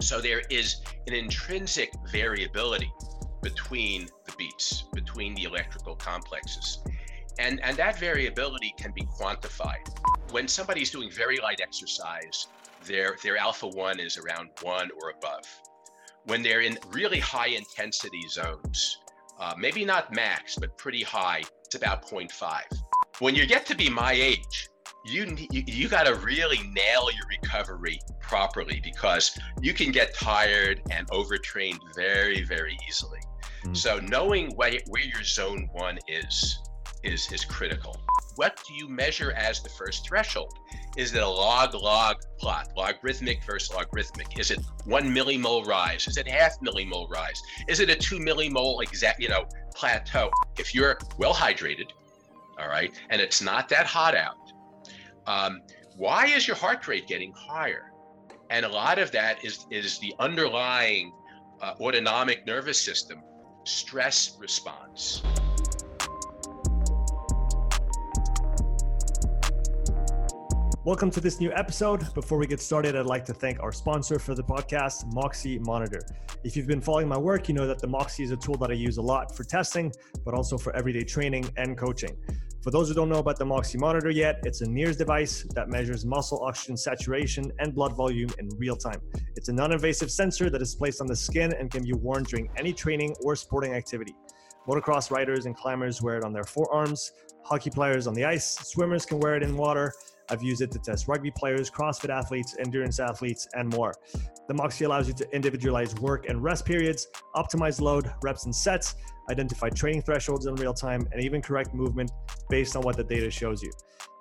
So there is an intrinsic variability between the beats, between the electrical complexes. And, and that variability can be quantified. When somebody's doing very light exercise, their, their alpha 1 is around 1 or above. When they're in really high intensity zones, uh, maybe not max, but pretty high, it's about 0.5. When you get to be my age, you you, you got to really nail your recovery properly because you can get tired and overtrained very very easily. Mm. So knowing where, where your zone one is is is critical. What do you measure as the first threshold? Is it a log log plot, logarithmic versus logarithmic? Is it one millimole rise? Is it half millimole rise? Is it a two millimole exact you know plateau? If you're well hydrated, all right, and it's not that hot out, um, why is your heart rate getting higher? And a lot of that is, is the underlying uh, autonomic nervous system stress response. Welcome to this new episode. Before we get started, I'd like to thank our sponsor for the podcast, Moxy Monitor. If you've been following my work, you know that the Moxy is a tool that I use a lot for testing, but also for everyday training and coaching. For those who don't know about the Moxy monitor yet, it's a NIRS device that measures muscle oxygen saturation and blood volume in real time. It's a non invasive sensor that is placed on the skin and can be worn during any training or sporting activity. Motocross riders and climbers wear it on their forearms, hockey players on the ice, swimmers can wear it in water, I've used it to test rugby players, CrossFit athletes, endurance athletes, and more. The Moxy allows you to individualize work and rest periods, optimize load, reps, and sets, identify training thresholds in real time, and even correct movement based on what the data shows you.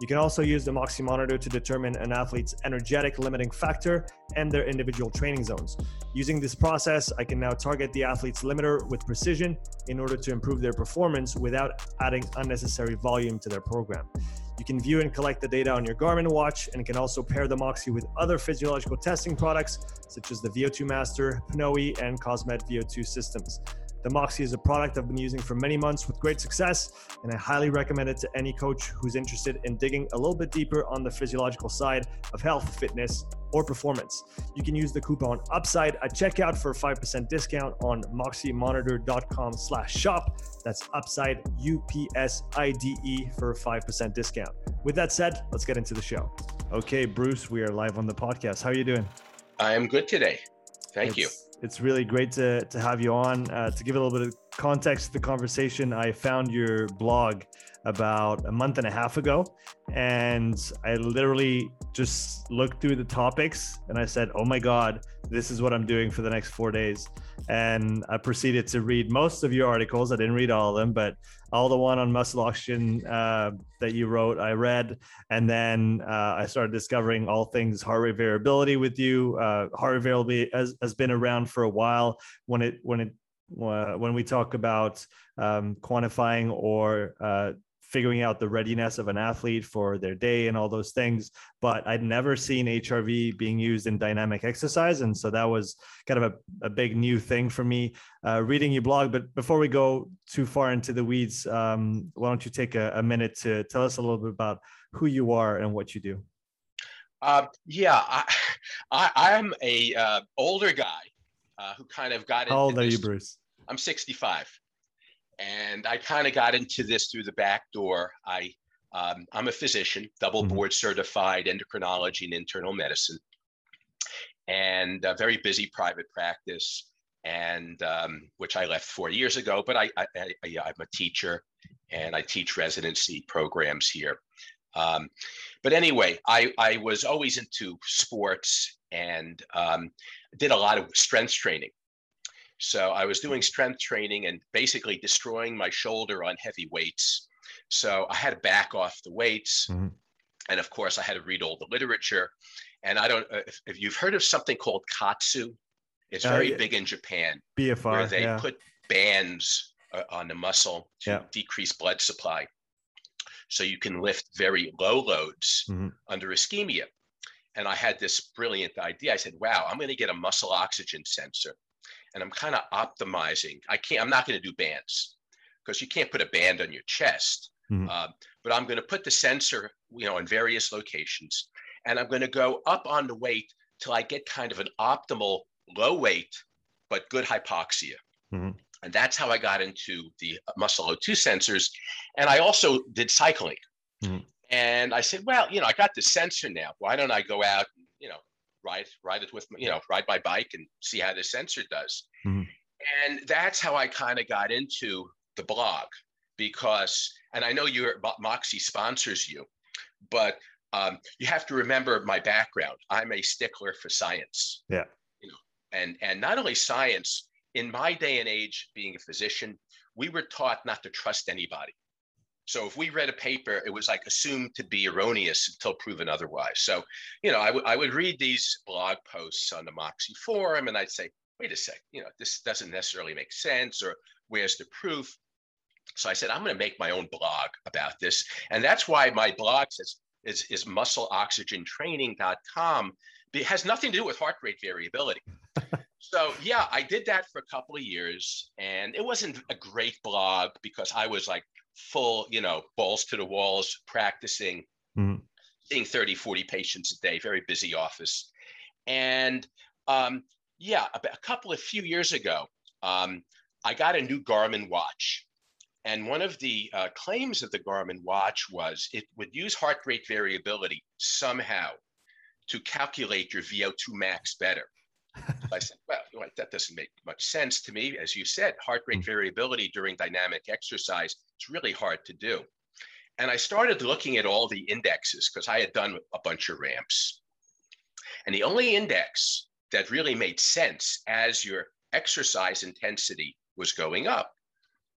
You can also use the Moxy monitor to determine an athlete's energetic limiting factor and their individual training zones. Using this process, I can now target the athlete's limiter with precision in order to improve their performance without adding unnecessary volume to their program. You can view and collect the data on your Garmin watch and can also pair the Moxy with other physiological testing products such as the VO2 Master, Pnoe, and Cosmed VO2 systems. The Moxy is a product I've been using for many months with great success, and I highly recommend it to any coach who's interested in digging a little bit deeper on the physiological side of health, fitness, or performance. You can use the coupon UPSIDE at checkout for a 5% discount on moxymonitor.com slash shop. That's UPSIDE, U-P-S-I-D-E for a 5% discount. With that said, let's get into the show. Okay, Bruce, we are live on the podcast. How are you doing? I am good today. Thank it's, you it's really great to, to have you on. Uh, to give a little bit of context to the conversation, I found your blog about a month and a half ago, and I literally just looked through the topics and I said, "Oh my God, this is what I'm doing for the next four days." And I proceeded to read most of your articles. I didn't read all of them, but all the one on muscle oxygen uh, that you wrote, I read, and then uh, I started discovering all things heart rate variability with you. Uh, heart rate variability has, has been around for a while. When it when it uh, when we talk about um, quantifying or uh, figuring out the readiness of an athlete for their day and all those things. But I'd never seen HRV being used in dynamic exercise. And so that was kind of a, a big new thing for me uh, reading your blog. But before we go too far into the weeds, um, why don't you take a, a, minute to tell us a little bit about who you are and what you do? Uh, yeah, I, I, am a uh, older guy uh, who kind of got. Into. How old are you, Bruce? I'm 65 and I kind of got into this through the back door. I um, I'm a physician, double mm-hmm. board certified endocrinology and internal medicine, and a very busy private practice, and um, which I left four years ago. But I, I, I am a teacher, and I teach residency programs here. Um, but anyway, I, I was always into sports and um, did a lot of strength training. So I was doing strength training and basically destroying my shoulder on heavy weights. So I had to back off the weights. Mm-hmm. And of course, I had to read all the literature. And I don't, if, if you've heard of something called KAATSU, it's uh, very uh, big in Japan. BFR. Where they yeah. put bands uh, on the muscle to yeah. decrease blood supply. So you can lift very low loads mm-hmm. under ischemia. And I had this brilliant idea. I said, wow, I'm going to get a muscle oxygen sensor and I'm kind of optimizing. I can't. I'm not going to do bands because you can't put a band on your chest. Mm-hmm. Uh, but I'm going to put the sensor, you know, in various locations, and I'm going to go up on the weight till I get kind of an optimal low weight, but good hypoxia. Mhm. And that's how I got into the muscle O2 sensors. And I also did cycling. Mhm. And I said, well, you know, I got the sensor now. Why don't I go out, and, you know, ride ride it with, you know, ride my bike and see how the sensor does. Mhm. And that's how I kind of got into the blog because, and I know your Mo- Moxy sponsors you, but um, you have to remember my background. I'm a stickler for science. Yeah. You know, and and not only science. In my day and age, being a physician, we were taught not to trust anybody. So if we read a paper, it was like assumed to be erroneous until proven otherwise. So, you know, I would I would read these blog posts on the Moxy forum, and I'd say, wait a sec, you know, this doesn't necessarily make sense, or where's the proof? So I said, I'm going to make my own blog about this, and that's why my blog says is is muscleoxygentraining.com. It has nothing to do with heart rate variability. so yeah, I did that for a couple of years, and it wasn't a great blog because I was like full, you know, balls to the walls, practicing, Mhm. seeing 30, 40 patients a day, very busy office. And um, yeah, a, a couple of few years ago, um, I got a new Garmin watch. And one of the uh, claims of the Garmin watch was it would use heart rate variability somehow to calculate your VO2 max better. I said, well, know, that doesn't make much sense to me. As you said, heart rate Mm. variability during dynamic exercise, it's really hard to do. And I started looking at all the indexes because I had done a bunch of ramps. And the only index that really made sense as your exercise intensity was going up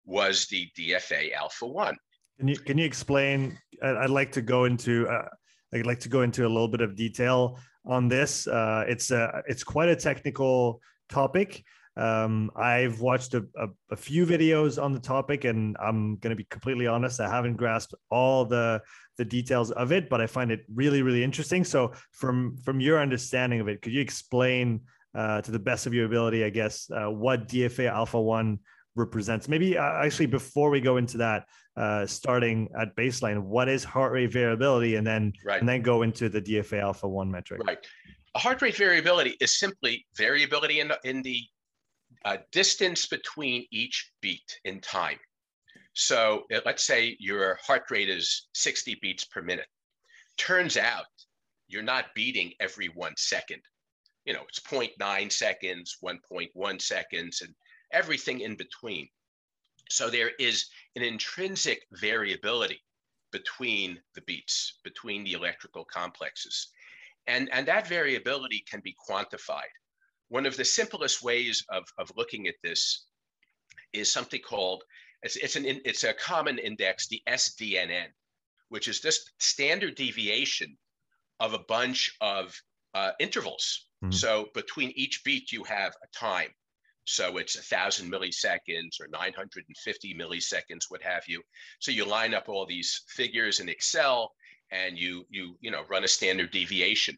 was the DFA alpha 1. Can you can you explain? I'd like to go into uh, I'd like to go into a little bit of detail on this. Uh, it's a it's quite a technical topic. Um, I've watched a, a, a few videos on the topic, and I'm going to be completely honest. I haven't grasped all the the details of it, but I find it really really interesting. So, from from your understanding of it, could you explain uh, to the best of your ability, I guess, uh, what DFA Alpha One represents? Maybe uh, actually before we go into that, uh, starting at baseline, what is heart rate variability, and then Right. and then go into the DFA Alpha One metric. Right. A heart rate variability is simply variability in the, in the uh, distance between each beat in time. So uh, let's say your heart rate is 60 beats per minute. Turns out you're not beating every one second. You know, it's 0.9 seconds, 1.1 seconds, and everything in between. So there is an intrinsic variability between the beats, between the electrical complexes. And, and that variability can be quantified. One of the simplest ways of, of looking at this is something called, it's, it's, an, it's a common index, the SDNN, which is just standard deviation of a bunch of uh, intervals. Mhm. So between each beat, you have a time. So it's a thousand milliseconds or 950 milliseconds, what have you. So you line up all these figures in Excel and you you you know run a standard deviation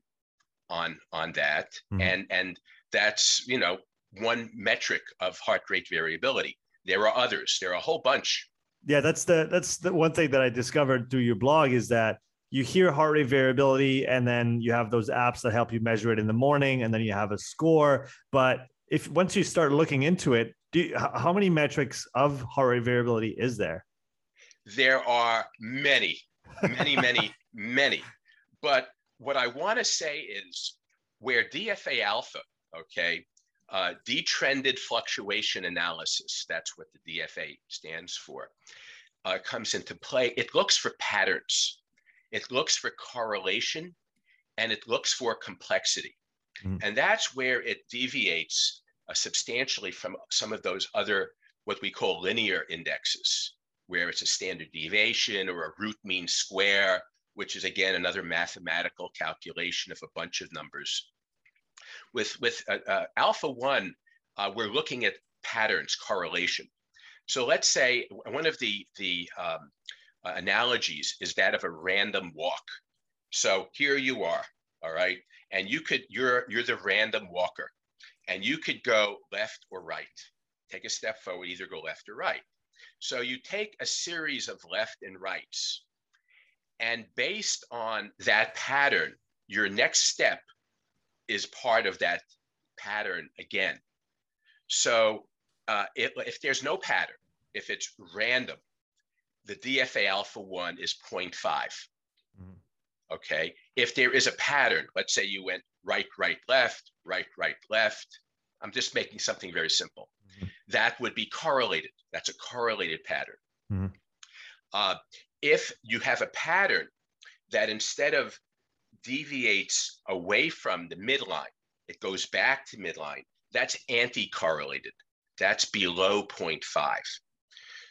on on that Mhm. and and that's you know one metric of heart rate variability there are others there are a whole bunch Yeah, that's the that's the one thing that I discovered through your blog is that you hear heart rate variability and then you have those apps that help you measure it in the morning and then you have a score. But if once you start looking into it, do you, how many metrics of heart rate variability is there? there are many many many many. But what i want to say is where dfa alpha okay uh, detrended fluctuation analysis that's what the dfa stands for uh, comes into play it looks for patterns. It looks for correlation and it looks for complexity Mhm. and that's where it deviates uh, substantially from some of those other what we call linear indexes where it's a standard deviation or a root mean square, which is again another mathematical calculation of a bunch of numbers. With, with uh, uh, alpha one, uh, we're looking at patterns, correlation. So let's say one of the, the um, uh, analogies is that of a random walk. So here you are, all right, and you could you're you're the random walker, and you could go left or right. Take a step forward, either go left or right. So you take a series of left and rights, and based on that pattern, your next step is part of that pattern again. So uh, if, if there's no pattern, if it's random, the DFA alpha 1 is 0.5. Okay. If there is a pattern, let's say you went right, right, left, right, right, left. I'm just making something very simple. Mm-hmm. That would be correlated. That's a correlated pattern. Mm-hmm. Uh, if you have a pattern that instead of deviates away from the midline, it goes back to midline, that's anti-correlated. That's below 0.5.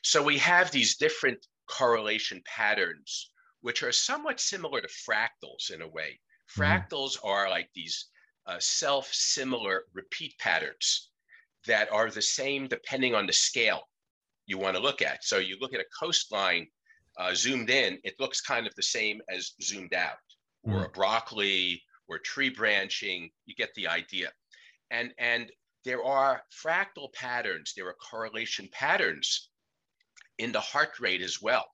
So we have these different correlation patterns, which are somewhat similar to fractals in a way. Mm-hmm. Fractals mm-hmm. are like these uh, self-similar repeat patterns that are the same depending on the scale you want to look at. So you look at a coastline uh, zoomed in, it looks kind of the same as zoomed out, mm-hmm. or a broccoli, or tree branching. You get the idea. And and there are fractal patterns. There are correlation patterns in the heart rate as well.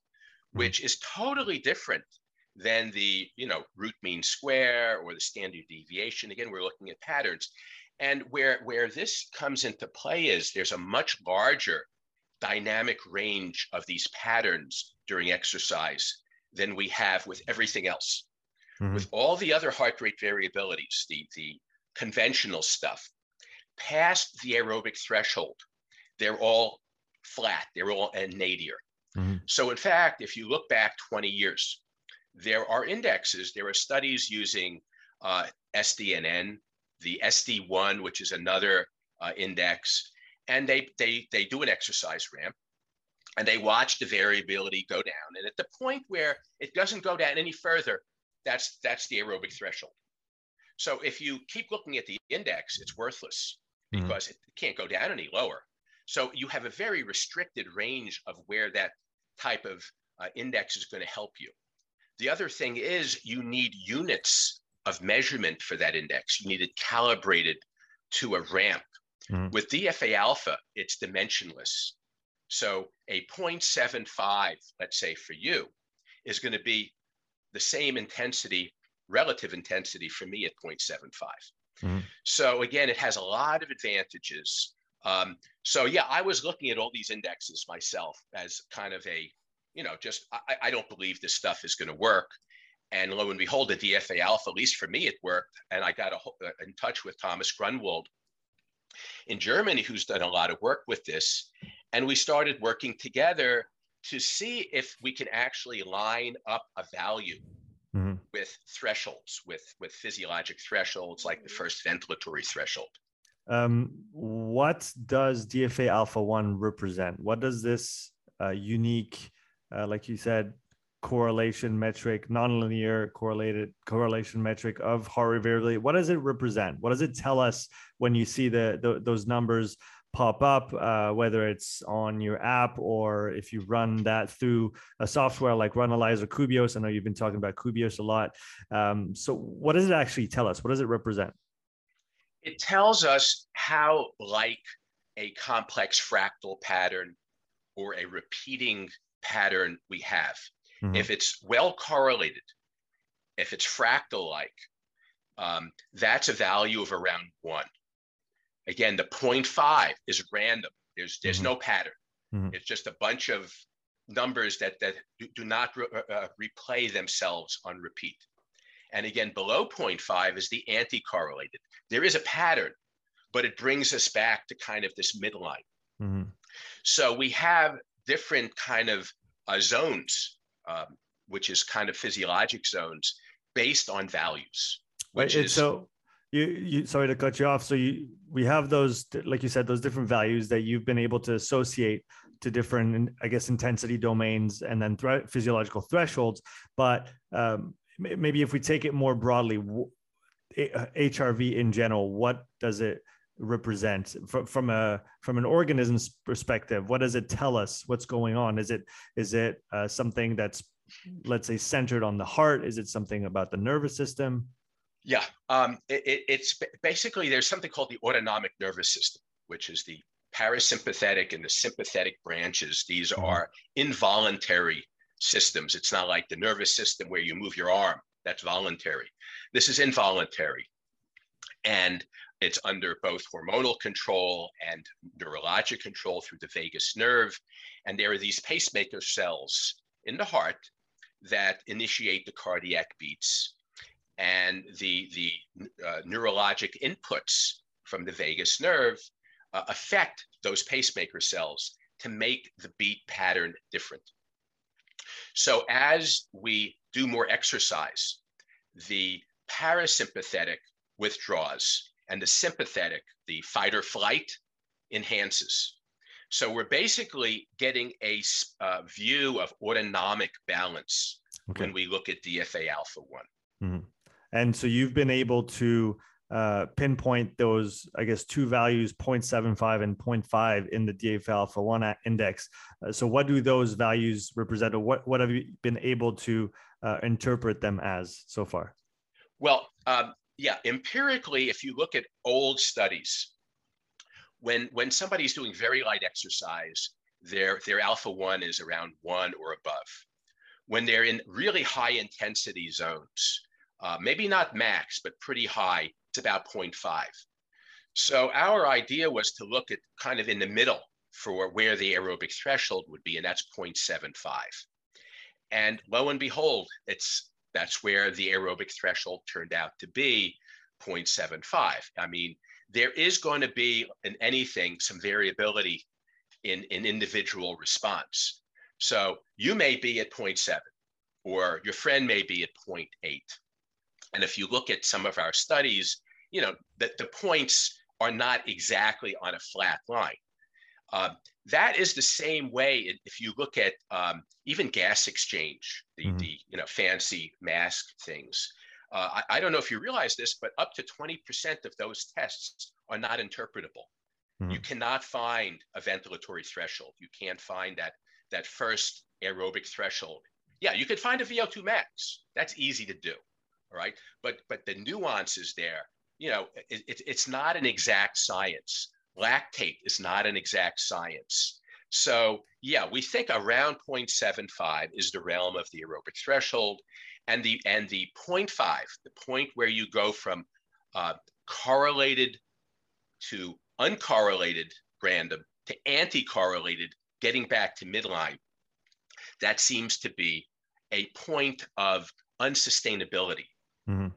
Which is totally different than the you know root mean square or the standard deviation. Again, we're looking at patterns. And where, where this comes into play is there's a much larger dynamic range of these patterns during exercise than we have with everything else. Mm-hmm. With all the other heart rate variabilities, the, the conventional stuff, past the aerobic threshold, they're all flat, they're all a nadir. Mm-hmm. So, in fact, if you look back 20 years, there are indexes, there are studies using uh, SDNN, the SD1, which is another uh, index, and they, they, they do an exercise ramp and they watch the variability go down. And at the point where it doesn't go down any further, that's, that's the aerobic threshold. So if you keep looking at the index, it's worthless mm-hmm. because it can't go down any lower. So you have a very restricted range of where that type of uh, index is going to help you. The other thing is you need units of measurement for that index. You need it calibrated to a ramp. Mm-hmm. With DFA alpha, it's dimensionless. So a 0.75, let's say for you, is going to be the same intensity, relative intensity for me at 0.75. Mm-hmm. So again, it has a lot of advantages. Um, so yeah, I was looking at all these indexes myself as kind of a, you know, just I, I don't believe this stuff is going to work. And lo and behold, the DFA alpha, at least for me, it worked. And I got a, uh, in touch with Thomas Gronwald in Germany, who's done a lot of work with this. And we started working together to see if we can actually line up a value mm-hmm. with thresholds, with, with physiologic thresholds like the first ventilatory threshold. Um, what does DFA alpha 1 represent? What does this uh, unique, uh, like you said, correlation metric, nonlinear correlated correlation metric of rate variability. What does it represent? What does it tell us when you see the, the those numbers pop up, uh, whether it's on your app or if you run that through a software like Runalyze or Kubios? I know you've been talking about Kubios a lot. Um, so, what does it actually tell us? What does it represent? It tells us how like a complex fractal pattern or a repeating pattern we have. Mm-hmm. If it's well correlated, if it's fractal like, um, that's a value of around one. Again, the 0.5 is random. There's there's mm-hmm. no pattern. Mm-hmm. It's just a bunch of numbers that that do, not re- uh, uh, replay themselves on repeat. And again, below 0.5 is the anti-correlated. There is a pattern, but it brings us back to kind of this midline. Mm-hmm. So we have different kind of uh, zones um, which is kind of physiologic zones based on values. Which is, so you, you sorry to cut you off. So you we have those like you said those different values that you've been able to associate to different I guess intensity domains and then th- physiological thresholds. But um, maybe if we take it more broadly, HRV in general, what does it represent? From, from a from an organism's perspective what does it tell us? What's going on? Is it is it uh, something that's let's say centered on the heart? Is it something about the nervous system? Yeah um, it, it's basically there's something called the autonomic nervous system which is the parasympathetic and the sympathetic branches. These mm-hmm. are involuntary systems it's not like the nervous system where you move your arm that's voluntary this is involuntary and it's under both hormonal control and neurologic control through the vagus nerve. And there are these pacemaker cells in the heart that initiate the cardiac beats. And the, the uh, neurologic inputs from the vagus nerve uh, affect those pacemaker cells to make the beat pattern different. So as we do more exercise, the parasympathetic withdraws and the sympathetic, the fight or flight, enhances. So we're basically getting a uh, view of autonomic balance okay. when we look at DFA alpha one. Mm-hmm. And so you've been able to uh, pinpoint those, I guess, two values, 0.75 and 0.5 in the DFA alpha 1 index. Uh, so, what do those values represent, or what, what have you been able to uh, interpret them as so far? Well, um, yeah, empirically, if you look at old studies, when, when somebody's doing very light exercise, their, their alpha 1 is around 1 or above. When they're in really high intensity zones, uh, maybe not max, but pretty high, it's about 0.5. So our idea was to look at kind of in the middle for where the aerobic threshold would be, and that's 0.75. And lo and behold, it's that's where the aerobic threshold turned out to be 0.75. I mean, there is going to be in anything some variability in, in individual response. So you may be at 0.7 or your friend may be at 0.8. And if you look at some of our studies, you know, that the points are not exactly on a flat line. Uh, that is the same way if you look at um, even gas exchange, the, mm-hmm. the you know fancy mask things. Uh, I, I, don't know if you realize this, but up to 20% of those tests are not interpretable. Mm-hmm. You cannot find a ventilatory threshold. You can't find that that first aerobic threshold. Yeah, you could find a VO2 max. That's easy to do. All right. But but the nuances there you know, it, it, it's not an exact science. Lactate is not an exact science. So yeah, we think around 0.75 is the realm of the aerobic threshold, and the and the 0.5, the point where you go from uh, correlated to uncorrelated random to anti-correlated, getting back to midline, that seems to be a point of unsustainability. Mm-hmm.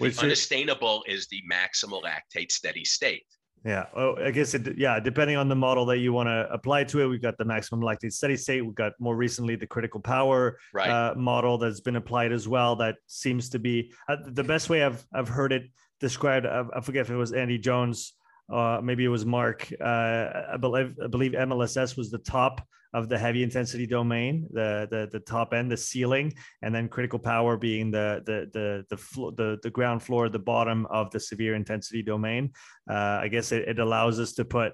Which unsustainable is, is the maximal lactate steady state. Yeah. Oh, I guess it, yeah, depending on the model that you want to apply to it, we've got the maximum lactate steady state. We've got more recently the critical power right. uh, model that's been applied as well. That seems to be uh, the best way I've, I've heard it described. I, I forget if it was Andy Jones, uh, maybe it was Mark. Uh, I believe, I believe MLSS was the top of the heavy intensity domain, the the the top end, the ceiling, and then critical power being the the the the flo- the, the ground floor, the bottom of the severe intensity domain. Uh, I guess it, it allows us to put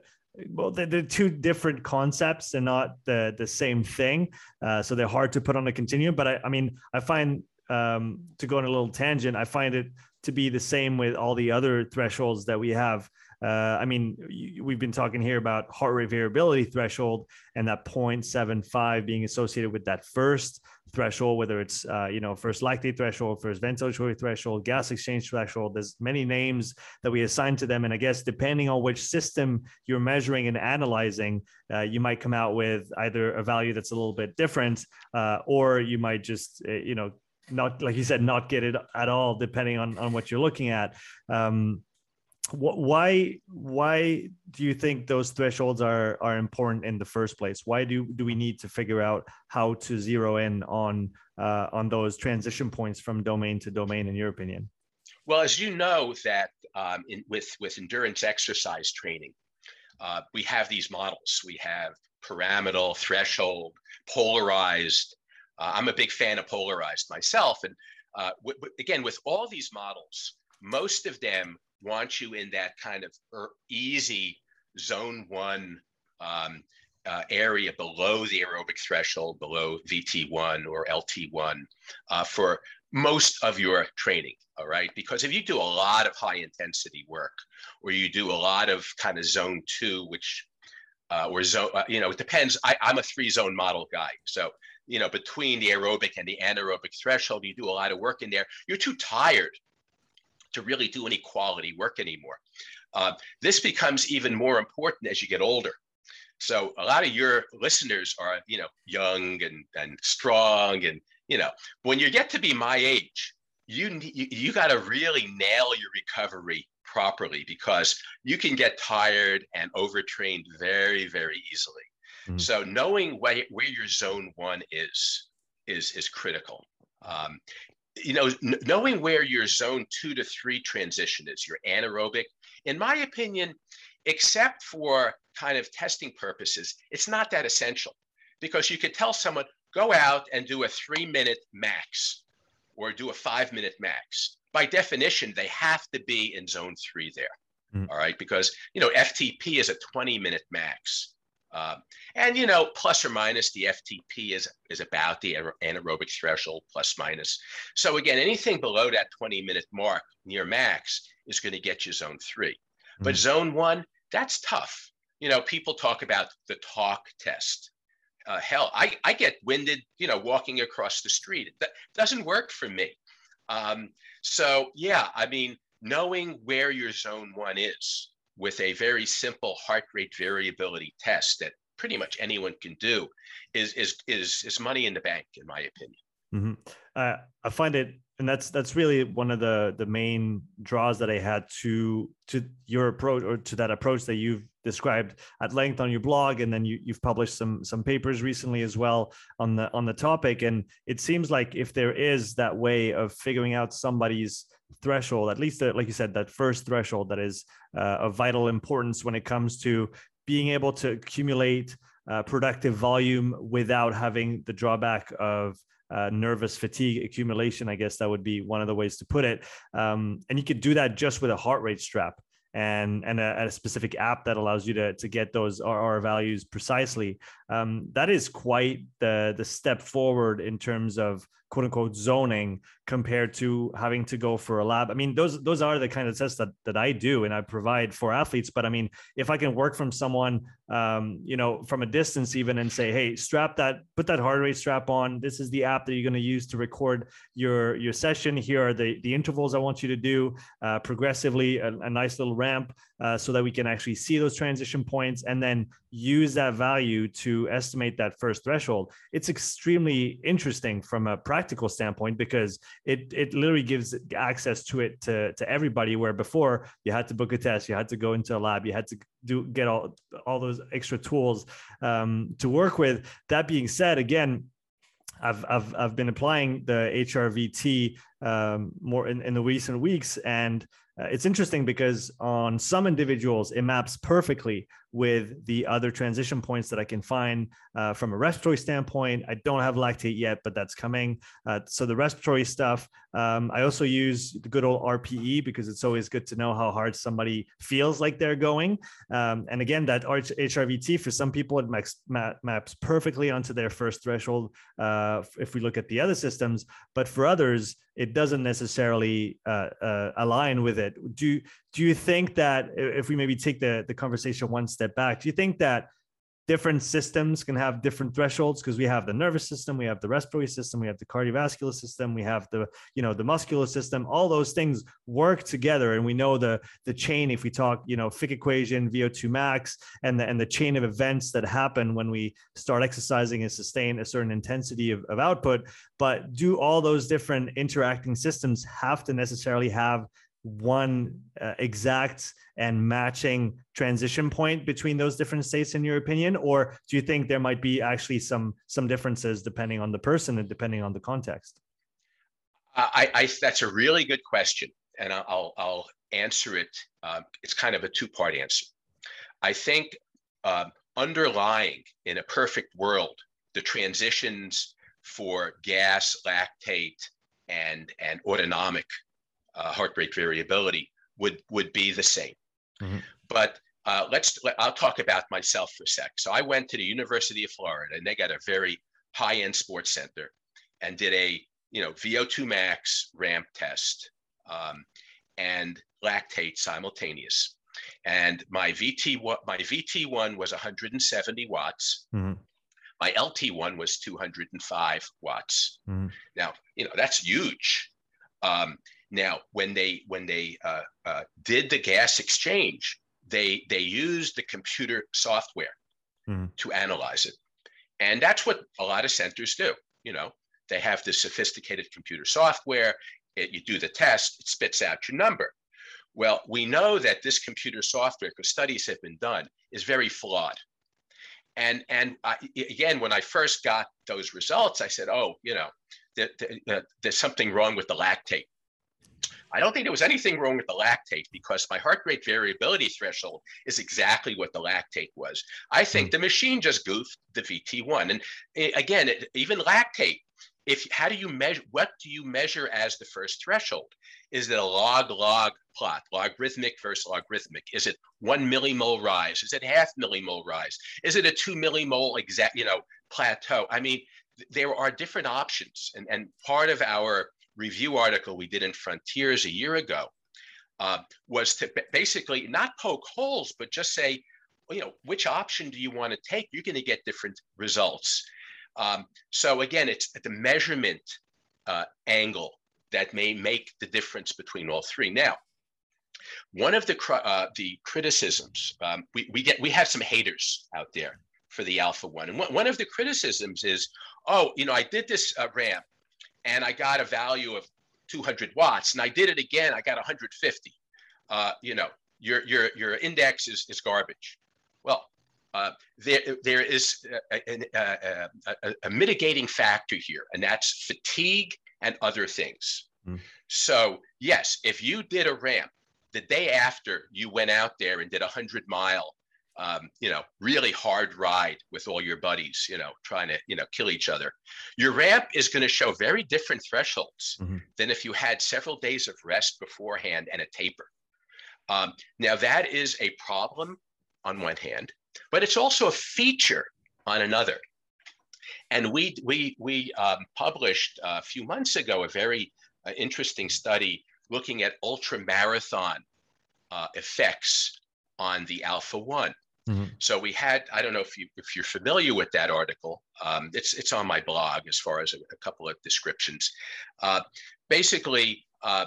well they're, they're, two different concepts they're not the the same thing uh, so they're hard to put on a continuum but i, I mean i find um, to go on a little tangent i find it to be the same with all the other thresholds that we have uh, I mean, we've been talking here about heart rate variability threshold and that 0.75 being associated with that first threshold, whether it's, uh, you know, first lactate threshold, first ventilatory threshold, gas exchange threshold. There's many names that we assign to them. And I guess depending on which system you're measuring and analyzing, uh, you might come out with either a value that's a little bit different, uh, or you might just, uh, you know, not like you said, not get it at all, depending on, on what you're looking at. Um, why why do you think those thresholds are are important in the first place? Why do do we need to figure out how to zero in on uh, on those transition points from domain to domain in your opinion? Well as you know that um, in, with with endurance exercise training uh, we have these models. We have pyramidal threshold polarized uh, i'm a big fan of polarized myself. And uh, again with all these models most of them want you in that kind of er, easy zone one um, uh, area below the aerobic threshold, below VT1 or LT1 uh, for most of your training. All right. Because if you do a lot of high intensity work or you do a lot of kind of zone two, which uh, or zone, uh, you know, it depends. I, I'm a three zone model guy. So, you know, between the aerobic and the anaerobic threshold, you do a lot of work in there. You're too tired to really do any quality work anymore. Uh, this becomes even more important as you get older. So a lot of your listeners are, you know, young and, and strong. And, you know, when you get to be my age, you, you, you got to really nail your recovery properly because you can get tired and overtrained very, very easily. Mm-hmm. So knowing where, where your zone one is, is, is critical. Um, you know, n- knowing where your zone two to three transition is, your anaerobic, in my opinion, except for kind of testing purposes, it's not that essential because you could tell someone, go out and do a three minute max or do a five minute max. By definition, they have to be in zone three there. Mm. All right. Because, you know, FTP is a 20 minute max. Uh, and you know, plus or minus the FTP is is about the anaerobic threshold, plus minus. So again, anything below that 20 minute mark near max is going to get you zone 3 mm-hmm. But zone one, that's tough. You know, people talk about the talk test. Uh, hell, I, I get winded, you know, walking across the street. That doesn't work for me. Um, so yeah, I mean, knowing where your zone one is with a very simple heart rate variability test that pretty much anyone can do is is is is money in the bank in my opinion mm-hmm. uh, i find it and that's that's really one of the the main draws that i had to to your approach or to that approach that you've described at length on your blog and then you, you've published some some papers recently as well on the on the topic and it seems like if there is that way of figuring out somebody's threshold, at least the, like you said, that first threshold that is uh, of vital importance when it comes to being able to accumulate uh, productive volume without having the drawback of uh, nervous fatigue accumulation. I guess that would be one of the ways to put it. Um, and you could do that just with a heart rate strap and and a, a, specific app that allows you to to get those RR values precisely. Um, that is quite the the step forward in terms of quote unquote zoning compared to having to go for a lab. I mean, those those are the kind of tests that that I do and I provide for athletes. But I mean, if I can work from someone, um, you know, from a distance even, and say, hey, strap that, put that heart rate strap on. This is the app that you're going to use to record your your session. Here are the the intervals I want you to do uh, progressively, a, a, nice little ramp, uh, so that we can actually see those transition points, and then use that value to estimate that first threshold. It's extremely interesting from a practical standpoint because it it literally gives access to it to, to everybody where before you had to book a test, you had to go into a lab, you had to do get all all those extra tools um, to work with. That being said, again, I've I've I've been applying the HRVT um, more in, in the recent weeks, and Uh, it's interesting because on some individuals it maps perfectly with the other transition points that I can find uh, from a respiratory standpoint. I don't have lactate yet, but that's coming. Uh, so the respiratory stuff, um, I also use the good old RPE because it's always good to know how hard somebody feels like they're going. Um, and again, that HRVT for some people it maps, maps perfectly onto their first threshold. Uh, if we look at the other systems, but for others, it doesn't necessarily uh, uh, align with it. Do do you think that if we maybe take the the conversation one step back, do you think that different systems can have different thresholds? Because we have the nervous system we have the respiratory system we have the cardiovascular system we have the you know the muscular system. All those things work together and we know the the chain if we talk you know fick equation vo2 max and the and the chain of events that happen when we start exercising and sustain a certain intensity of, of output. But do all those different interacting systems have to necessarily have one uh, exact and matching transition point between those different states in your opinion or do you think there might be actually some some differences depending on the person and depending on the context I, I that's a really good question and I'll I'll answer it. Uh, it's kind of a two part answer. I think uh, underlying in a perfect world the transitions for gas, lactate, and and autonomic uh, heart rate variability would would be the same. Mm-hmm. But uh, let's let, I'll talk about myself for a sec. So I went to the University of Florida, and they got a very high end sports center, and did a you know VO2 max ramp test um, and lactate simultaneous. And my VT my VT one was 170 watts. Mm-hmm. My LT one was 205 watts. Mm-hmm. Now you know that's huge. Um, Now, when they when they uh, uh, did the gas exchange, they they used the computer software mm-hmm. to analyze it, and that's what a lot of centers do. You know, they have this sophisticated computer software. It, you do the test, it spits out your number. Well, we know that this computer software, because studies have been done, is very flawed. And and I, again, when I first got those results, I said, "Oh, you know, there, there, there's something wrong with the lactate." I don't think there was anything wrong with the lactate because my heart rate variability threshold is exactly what the lactate was. I think hmm. the machine just goofed the VT1. And eh, again, it, even lactate, if how do you measure what do you measure as the first threshold is it a log log plot logarithmic versus logarithmic is it one millimole rise is it half millimole rise is it a two millimole exact you know plateau i mean there are different options and and part of our review article we did in frontiers a year ago uh, was to basically not poke holes but just say you know which option do you want to take? You're going to get different results. Um, so again, it's the measurement uh, angle that may make the difference between all three. Now, one of the uh, the criticisms um, we, we get we have some haters out there for the Alpha One, and one, one of the criticisms is, oh, you know, I did this uh, ramp and I got a value of 200 watts, and I did it again, I got 150. Uh, you know, your your your index is is garbage. Well, uh, there, there is a, a, a, a, mitigating factor here, and that's fatigue and other things. Mm. So, yes, if you did a ramp the day after you went out there and did a 100 mile, um, you know, really hard ride with all your buddies, you know, trying to, you know, kill each other, your ramp is going to show very different thresholds mm-hmm. than if you had several days of rest beforehand and a taper. Um, now, that is a problem on one hand but it's also a feature on another. And we, we, we um, published a few months ago a very uh, interesting study looking at ultra marathon uh, effects on the alpha one. Mm-hmm. So we had I don't know if you if you're familiar with that article. Um, it's it's on my blog as far as a, a couple of descriptions. Uh, basically, uh,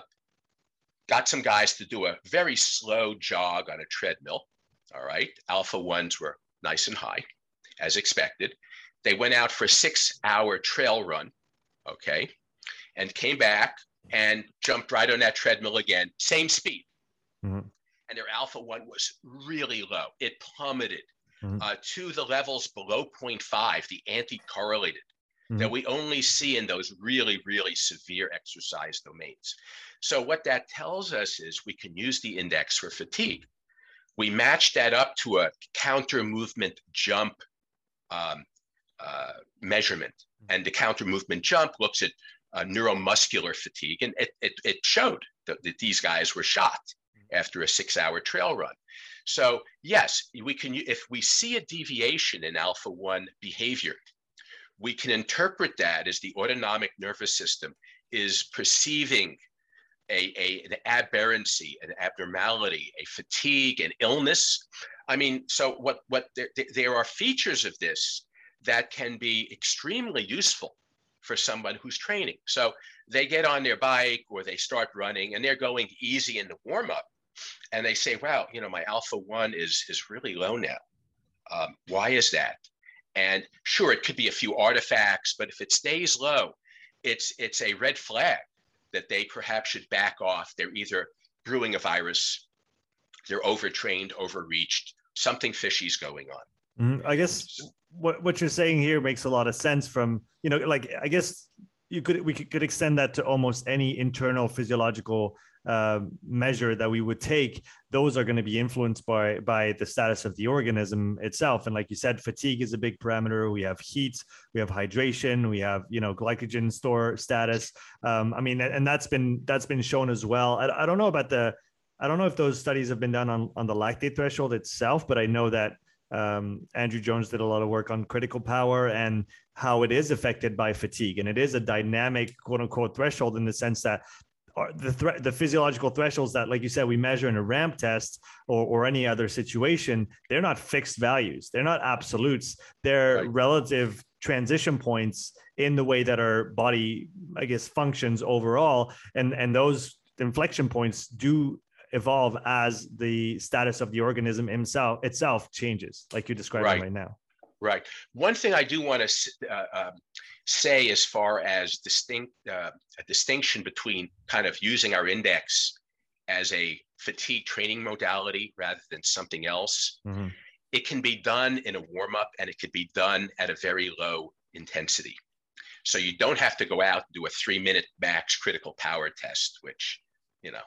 got some guys to do a very slow jog on a treadmill, all right. Alpha ones were nice and high, as expected. They went out for a six hour trail run, okay, and came back and jumped right on that treadmill again, same speed. Mm-hmm. And their alpha one was really low. It plummeted mm-hmm. uh, to the levels below 0.5, the anti correlated, mm-hmm. that we only see in those really, really severe exercise domains. So, what that tells us is we can use the index for fatigue we match that up to a counter movement jump um, uh, measurement. Mm-hmm. And the counter movement jump looks at uh, neuromuscular fatigue. And it, it, it showed that, that, these guys were shot. After a six hour trail run. So yes, we can, if we see a deviation in alpha one behavior, we can interpret that as the autonomic nervous system is perceiving a, a, an aberrancy, an abnormality, a fatigue, an illness. I mean, so what, what there, there are features of this that can be extremely useful for someone who's training. So they get on their bike or they start running and they're going easy in the warm up. And they say, wow, you know, my alpha one is, is really low now. Um, why is that? And sure, it could be a few artifacts, but if it stays low, it's, it's a red flag that they perhaps should back off. They're either brewing a virus, they're overtrained, overreached, something fishy's going on. Mm-hmm. I guess what what you're saying here makes a lot of sense. From you know, like I guess you could we could, could extend that to almost any internal physiological uh, measure that we would take, those are going to be influenced by by the status of the organism itself. And like you said, fatigue is a big parameter. We have heat, we have hydration, we have you know glycogen store status. Um, I mean, and that's been that's been shown as well. I, I don't know about the I don't know if those studies have been done on on the lactate threshold itself, but I know that um, Andrew Jones did a lot of work on critical power and how it is affected by fatigue. And it is a dynamic, quote unquote, threshold in the sense that the thre- the physiological thresholds that like you said we measure in a ramp test or, or any other situation they're not fixed values they're not absolutes they're right. relative transition points in the way that our body i guess functions overall and and those inflection points do evolve as the status of the organism himself itself changes, like you're describing right, right now. Right. One thing I do want to uh, um, say, as far as distinct uh, a distinction between kind of using our index as a fatigue training modality rather than something else. Mm-hmm. It can be done in a warm up, and it could be done at a very low intensity. So you don't have to go out and do a three minute max critical power test, which, you know,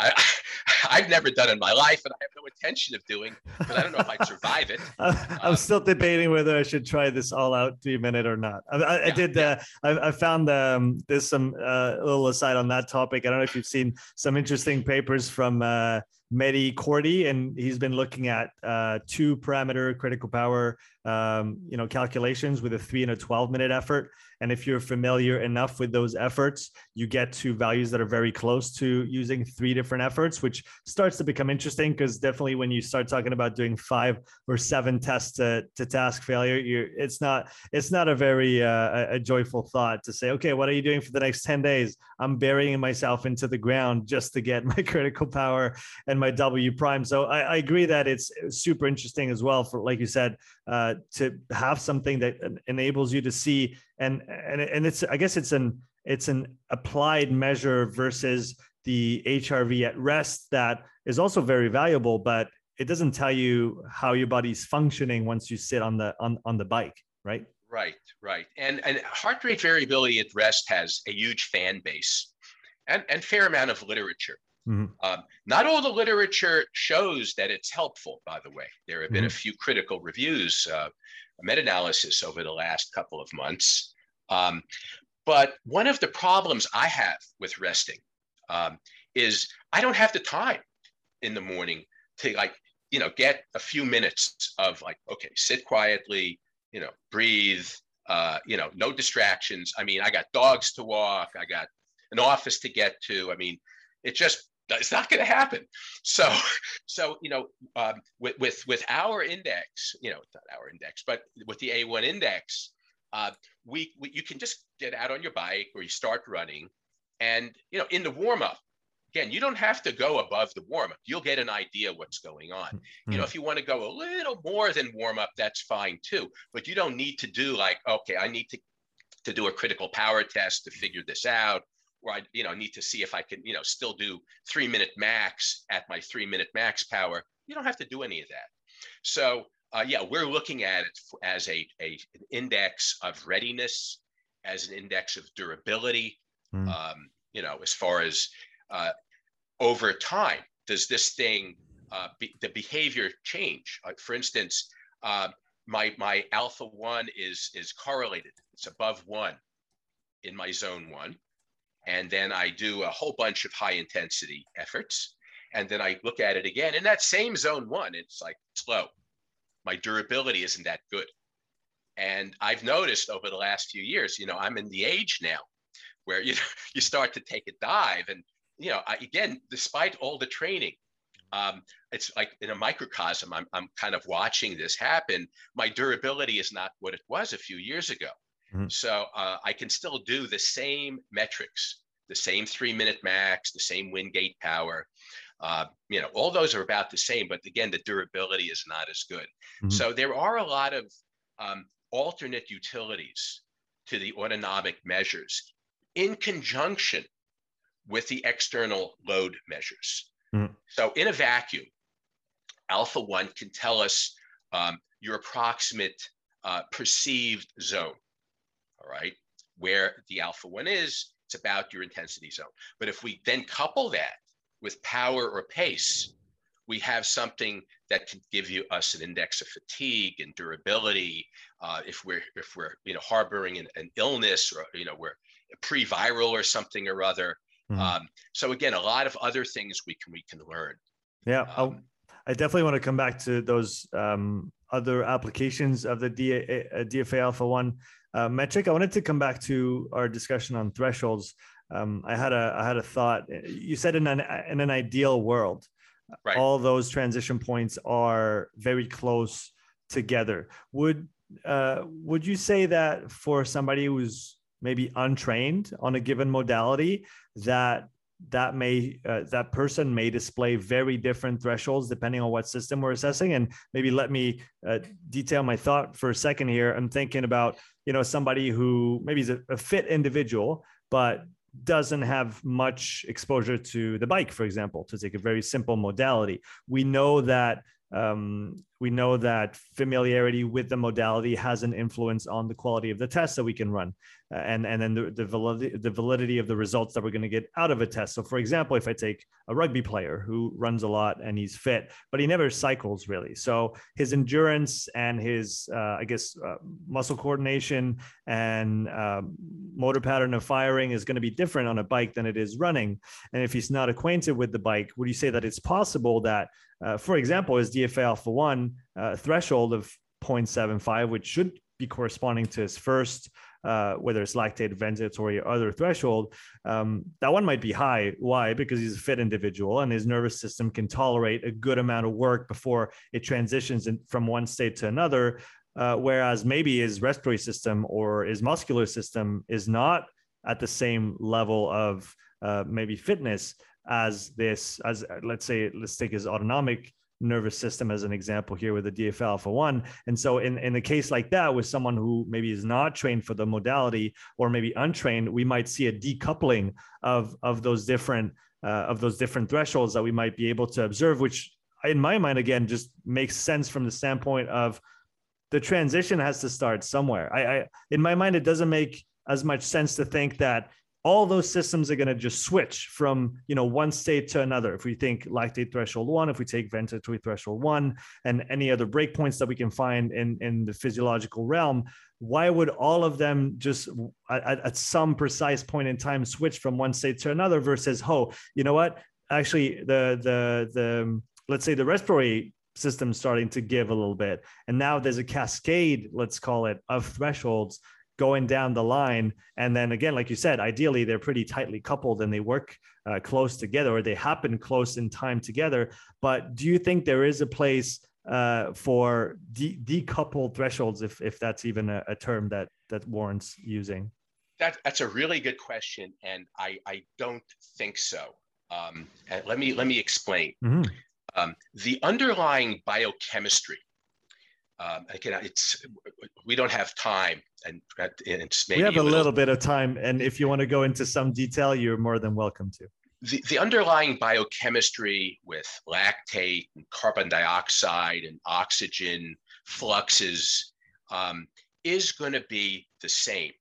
I, I've never done in my life, and I have no intention of doing, but I don't know if I'd survive it. I'm um, still debating whether I should try this all out three minute or not. I, I, yeah, I did. Yeah. Uh, I, I, found um, there's some uh, little aside on that topic. I don't know if you've seen some interesting papers from uh, Mehdi Kordi, and he's been looking at uh, two parameter critical power, um, you know, calculations with a three and a 12 minute effort. And if you're familiar enough with those efforts, you get to values that are very close to using three different efforts, which starts to become interesting because definitely when you start talking about doing five or seven tests to, to task failure, you it's not it's not a very uh, a joyful thought to say, okay, what are you doing for the next 10 days? I'm burying myself into the ground just to get my critical power and my W prime. So I, I agree that it's super interesting as well for, like you said, uh, to have something that enables you to see and and and it's I guess it's an it's an applied measure versus the HRV at rest that is also very valuable, but it doesn't tell you how your body's functioning once you sit on the on on the bike, right? Right, right. And and heart rate variability at rest has a huge fan base and, and fair amount of literature. Mm-hmm. Um, not all the literature shows that it's helpful, by the way. There have been mm-hmm. a few critical reviews, uh, meta analysis over the last couple of months. Um, but one of the problems I have with resting um, is I don't have the time in the morning to like, you know, get a few minutes of like, okay, sit quietly, you know, breathe, uh, you know, no distractions. I mean, I got dogs to walk, I got an office to get to. I mean, it just it's not going to happen. So, so you know, um, with with with our index, you know, not our index, but with the A1 index, uh, we, we you can just get out on your bike or you start running, and you know, in the warm up, again, you don't have to go above the warm up. You'll get an idea what's going on. Mm-hmm. You know, hmm. if you want to go a little more than warm up, that's fine too. But you don't need to do like, okay, I need to to do a critical power test to figure this out where I, you know, need to see if I can, you know, still do three minute max at my three minute max power. You don't have to do any of that. So uh, yeah, we're looking at it as a, a, an index of readiness, as an index of durability. Mm. Um, you know, as far as uh, over time, does this thing, uh, be, the behavior change? Uh, for instance, uh, my my alpha one is is correlated. It's above one in my zone one, and then I do a whole bunch of high intensity efforts, and then I look at it again in that same zone one. It's like slow my durability isn't that good. And I've noticed over the last few years, you know, I'm in the age now where you you start to take a dive, and you know, I, again, despite all the training, um, it's like in a microcosm. I'm I'm kind of watching this happen. My durability is not what it was a few years ago. Mm-hmm. So uh, I can still do the same metrics, the same three minute max, the same Wingate power, uh, you know, all those are about the same, but again, the durability is not as good. Mm-hmm. So there are a lot of um, alternate utilities to the autonomic measures in conjunction with the external load measures. Mm-hmm. So in a vacuum, alpha 1 can tell us um, your approximate uh, perceived zone, all right, where the alpha 1 is, it's about your intensity zone. But if we then couple that with power or pace, we have something that can give you us an index of fatigue and durability. Uh, if we're if we're you know harboring an, an, illness or you know we're pre-viral or something or other. Mm-hmm. Um, so again, a lot of other things we can we can learn. Yeah, um, I definitely want to come back to those um, other applications of the DA, uh, DFA Alpha One uh, metric. I wanted to come back to our discussion on thresholds um, I had a I had a thought. You said in an in an ideal world, right. all those transition points are very close together. Would uh, would you say that for somebody who's maybe untrained on a given modality, that that may uh, that person may display very different thresholds depending on what system we're assessing. And maybe let me uh, detail my thought for a second here. I'm thinking about you know somebody who maybe is a, a fit individual but doesn't have much exposure to the bike for example to take a very simple modality. We know that um, we know that familiarity with the modality has an influence on the quality of the test that we can run and, and then the, the, validity, the validity of the results that we're going to get out of a test. So, for example, if I take a rugby player who runs a lot and he's fit, but he never cycles really. So, his endurance and his, uh, I guess, uh, muscle coordination and um, motor pattern of firing is going to be different on a bike than it is running. And if he's not acquainted with the bike, would you say that it's possible that, uh, for example, his DFA alpha 1 uh, threshold of 0.75, which should be corresponding to his first uh, whether it's lactate, ventilatory, or other threshold, um, that one might be high. Why? Because he's a fit individual and his nervous system can tolerate a good amount of work before it transitions in, from one state to another. Uh, whereas maybe his respiratory system or his muscular system is not at the same level of uh, maybe fitness as this, as let's say, let's take his autonomic nervous system as an example here with the DFA alpha 1 and so in, in a case like that with someone who maybe is not trained for the modality or maybe untrained we might see a decoupling of of those different uh, of those different thresholds that we might be able to observe which in my mind again just makes sense from the standpoint of the transition has to start somewhere. I, I in my mind it doesn't make as much sense to think that all those systems are going to just switch from you know one state to another. If we think lactate threshold one if we take ventilatory threshold one and any other breakpoints that we can find in in the physiological realm why would all of them just at, at some precise point in time switch from one state to another versus oh you know what? Actually the the the let's say the respiratory system starting to give a little bit. And now there's a cascade let's call it of thresholds going down the line. And then again, like you said, ideally they're pretty tightly coupled and they work uh, close together or they happen close in time together. But do you think there is a place uh, for de- decoupled thresholds, if if that's even a, a term that that warrants using? That, that's a really good question, and I, I don't think so. Um, let me let me explain. Mm-hmm. Um, the underlying biochemistry um, again, it's we don't have time, and it's maybe we have a little, little, bit of time. And if you want to go into some detail, you're more than welcome to. The, the underlying biochemistry with lactate and carbon dioxide and oxygen fluxes um, is going to be the same.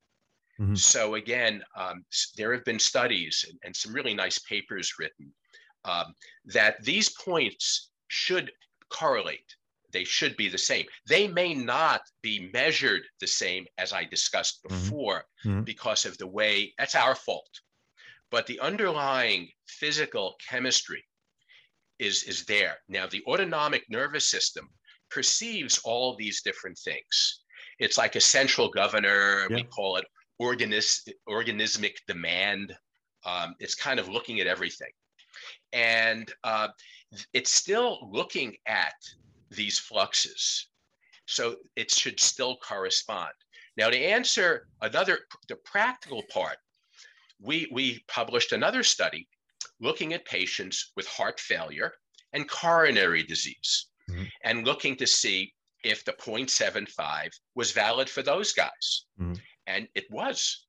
Mm-hmm. So again, um, there have been studies and, and, some really nice papers written um, that these points should correlate they should be the same. They may not be measured the same as I discussed mm-hmm. before mm-hmm. because of the way that's our fault. But the underlying physical chemistry is, is there. Now, the autonomic nervous system perceives all these different things. It's like a central governor, yeah. we call it organis- organismic demand. Um, it's kind of looking at everything. And uh, it's still looking at these fluxes. So it should still correspond. Now, to answer another, the practical part, we, we published another study looking at patients with heart failure and coronary disease mm-hmm. and looking to see if the 0.75 was valid for those guys. Mm-hmm. And it was.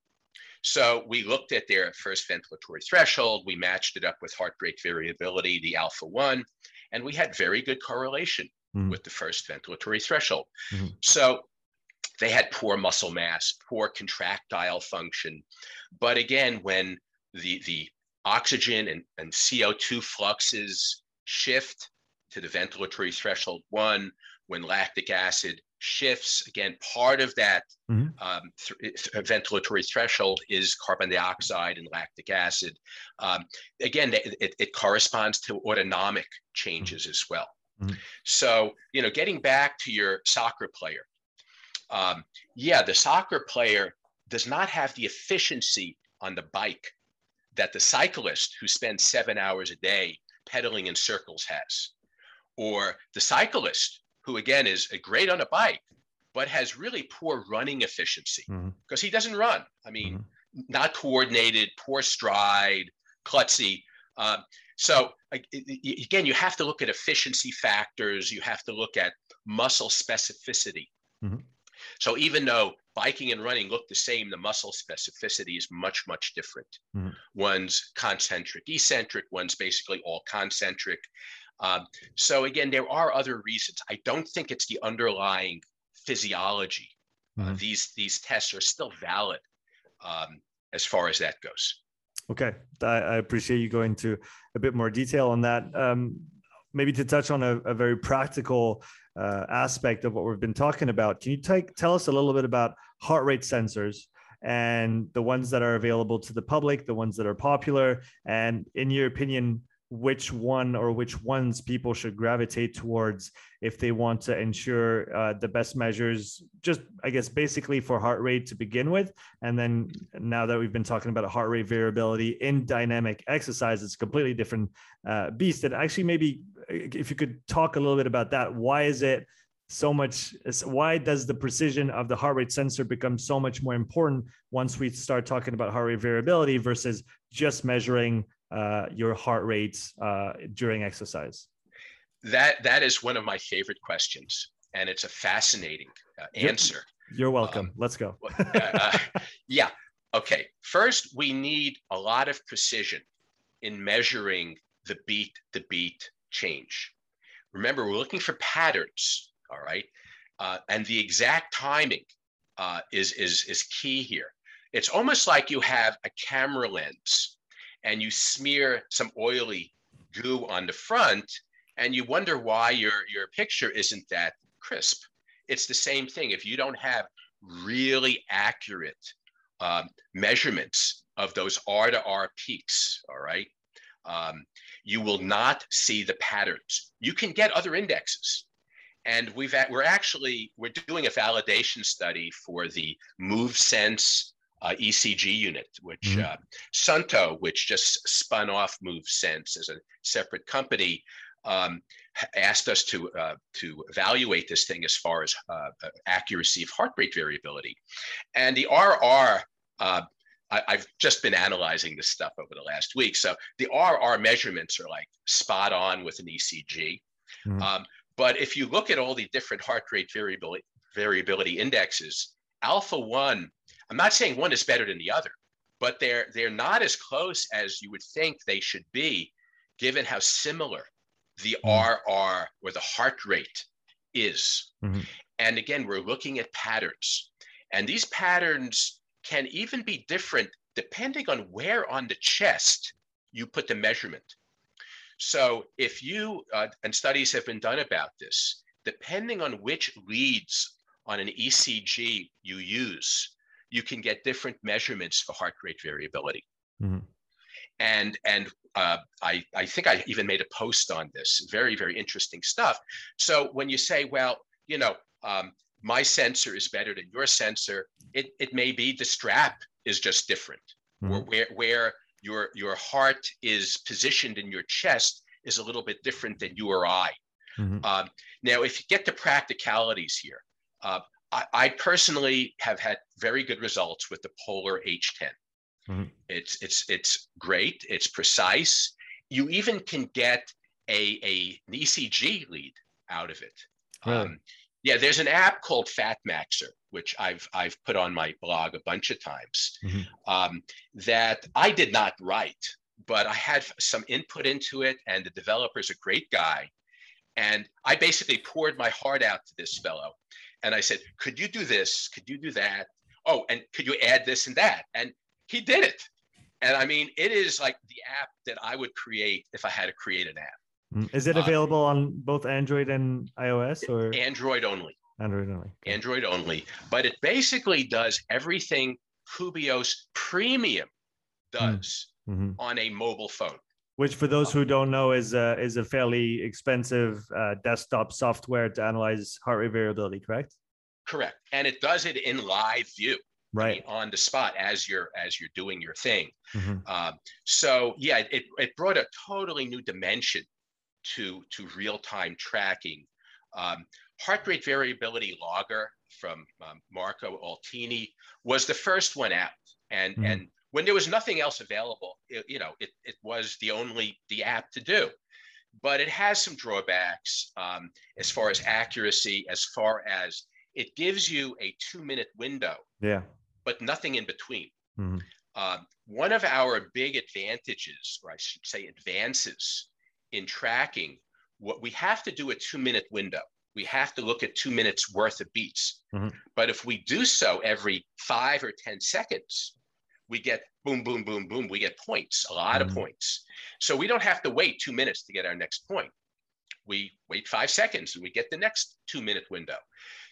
So we looked at their first ventilatory threshold, we matched it up with heart rate variability, the alpha 1, and we had very good correlation mm-hmm. with the first ventilatory threshold. Mm-hmm. So they had poor muscle mass, poor contractile function. But again, when the, the oxygen and, and CO2 fluxes shift to the ventilatory threshold one, when lactic acid shifts, again, part of that mm-hmm. um, th- ventilatory threshold is carbon dioxide and lactic acid. Um, again, it, it, corresponds to autonomic changes mm-hmm. as well. Mm-hmm. So, you know, getting back to your soccer player, um, yeah, the soccer player does not have the efficiency on the bike that the cyclist who spends seven hours a day pedaling in circles has, or the cyclist who, again, is great on a bike, but has really poor running efficiency because mm-hmm. he doesn't run. I mean, mm-hmm. not coordinated, poor stride, klutzy. Um, so again, you have to look at efficiency factors. You have to look at muscle specificity. Mm-hmm. So even though biking and running look the same, the muscle specificity is much, much different. Mm-hmm. One's concentric, eccentric, one's basically all concentric. Um, so again, there are other reasons. I don't think it's the underlying physiology. Uh, mm-hmm. Uh, these these tests are still valid um, as far as that goes. Okay, I, appreciate you going into a bit more detail on that. Um, maybe to touch on a, a very practical uh, aspect of what we've been talking about, can you take, tell us a little bit about heart rate sensors and the ones that are available to the public, the ones that are popular, and in your opinion, which one or which ones people should gravitate towards if they want to ensure uh, the best measures just i guess basically for heart rate to begin with. And then now that we've been talking about heart rate variability in dynamic exercise it's a completely different uh, beast. And actually maybe if you could talk a little bit about that why is it so much why does the precision of the heart rate sensor become so much more important once we start talking about heart rate variability versus just measuring uh, your heart rate uh, during exercise? That that is one of my favorite questions, and it's a fascinating uh, answer. You're, welcome. Um, Let's go. Uh, uh, yeah. Okay. First, we need a lot of precision in measuring the beat the beat change. Remember, we're looking for patterns. All right, uh, and the exact timing is is is key here. It's almost like you have a camera lens and you smear some oily goo on the front and you wonder why your, your picture isn't that crisp. It's the same thing. If you don't have really accurate um, measurements of those R to R peaks, all right, um, you will not see the patterns. You can get other indexes. And we've we're actually we're doing a validation study for the MoveSense uh, ECG unit, which mm-hmm. uh, Suunto, which just spun off MoveSense as a separate company, um, asked us to uh, to evaluate this thing as far as uh, uh, accuracy of heart rate variability, and the RR. Uh, I, have just been analyzing this stuff over the last week. So the RR measurements are like spot on with an ECG. Mm-hmm. Um, but if you look at all the different heart rate variability variability indexes, alpha one I'm not saying one is better than the other, but they're they're not as close as you would think they should be, given how similar the. RR or the heart rate is. Mm-hmm. And again, we're looking at patterns, and these patterns can even be different depending on where on the chest you put the measurement. So if you uh, and studies have been done about this, depending on which leads on an ECG you use, you can get different measurements for heart rate variability. Mm-hmm. And and uh, I I think I even made a post on this. Very very interesting stuff. So when you say, well, you know, um, my sensor is better than your sensor, it it may be the strap is just different, mm-hmm. or where where your your heart is positioned in your chest is a little bit different than you or I. Mm-hmm. Um, now, if you get to practicalities here, uh, I, I, personally have had very good results with the Polar H10. Mm-hmm. It's it's it's great. It's precise. You even can get a, a an ECG lead out of it. Really? Um, yeah, there's an app called FatMaxxer, which I've I've put on my blog a bunch of times. Mm-hmm. Um, that I did not write, but I had some input into it, and the developer's a great guy. And I basically poured my heart out to this fellow and I said, could you do this? Could you do that? Oh, and could you add this and that? And he did it. And I mean, it is like the app that I would create if I had to create an app. Mm, is it uh, available uh, on both Android and iOS or Android only? Android only. Android only. But it basically does everything Kubios Premium does mm-hmm. on a mobile phone which for those who don't know is a, is a fairly expensive uh, desktop software to analyze heart rate variability correct? Correct. And it does it in live view. Right I mean, on the spot as you're as you're doing your thing. Mm-hmm. um, so yeah it, it brought a totally new dimension to to real-time tracking. Um, heart rate variability logger from um, marco altini was the first one out. And mm-hmm. and when there was nothing else available. It, you know, it, it was the only the app to do, but it has some drawbacks um, as far as accuracy, as far as it gives you a two minute window. Yeah. But nothing in between. Mm-hmm. Uh, one of our big advantages, or I should say advances in tracking, what we have to do a two minute window. We have to look at two minutes worth of beats. Mm-hmm. But if we do so every five or 10 seconds, we get boom, boom, boom, boom. We get points, a lot Mm-hmm. of points. So we don't have to wait two minutes to get our next point. We wait five seconds and we get the next two minute window.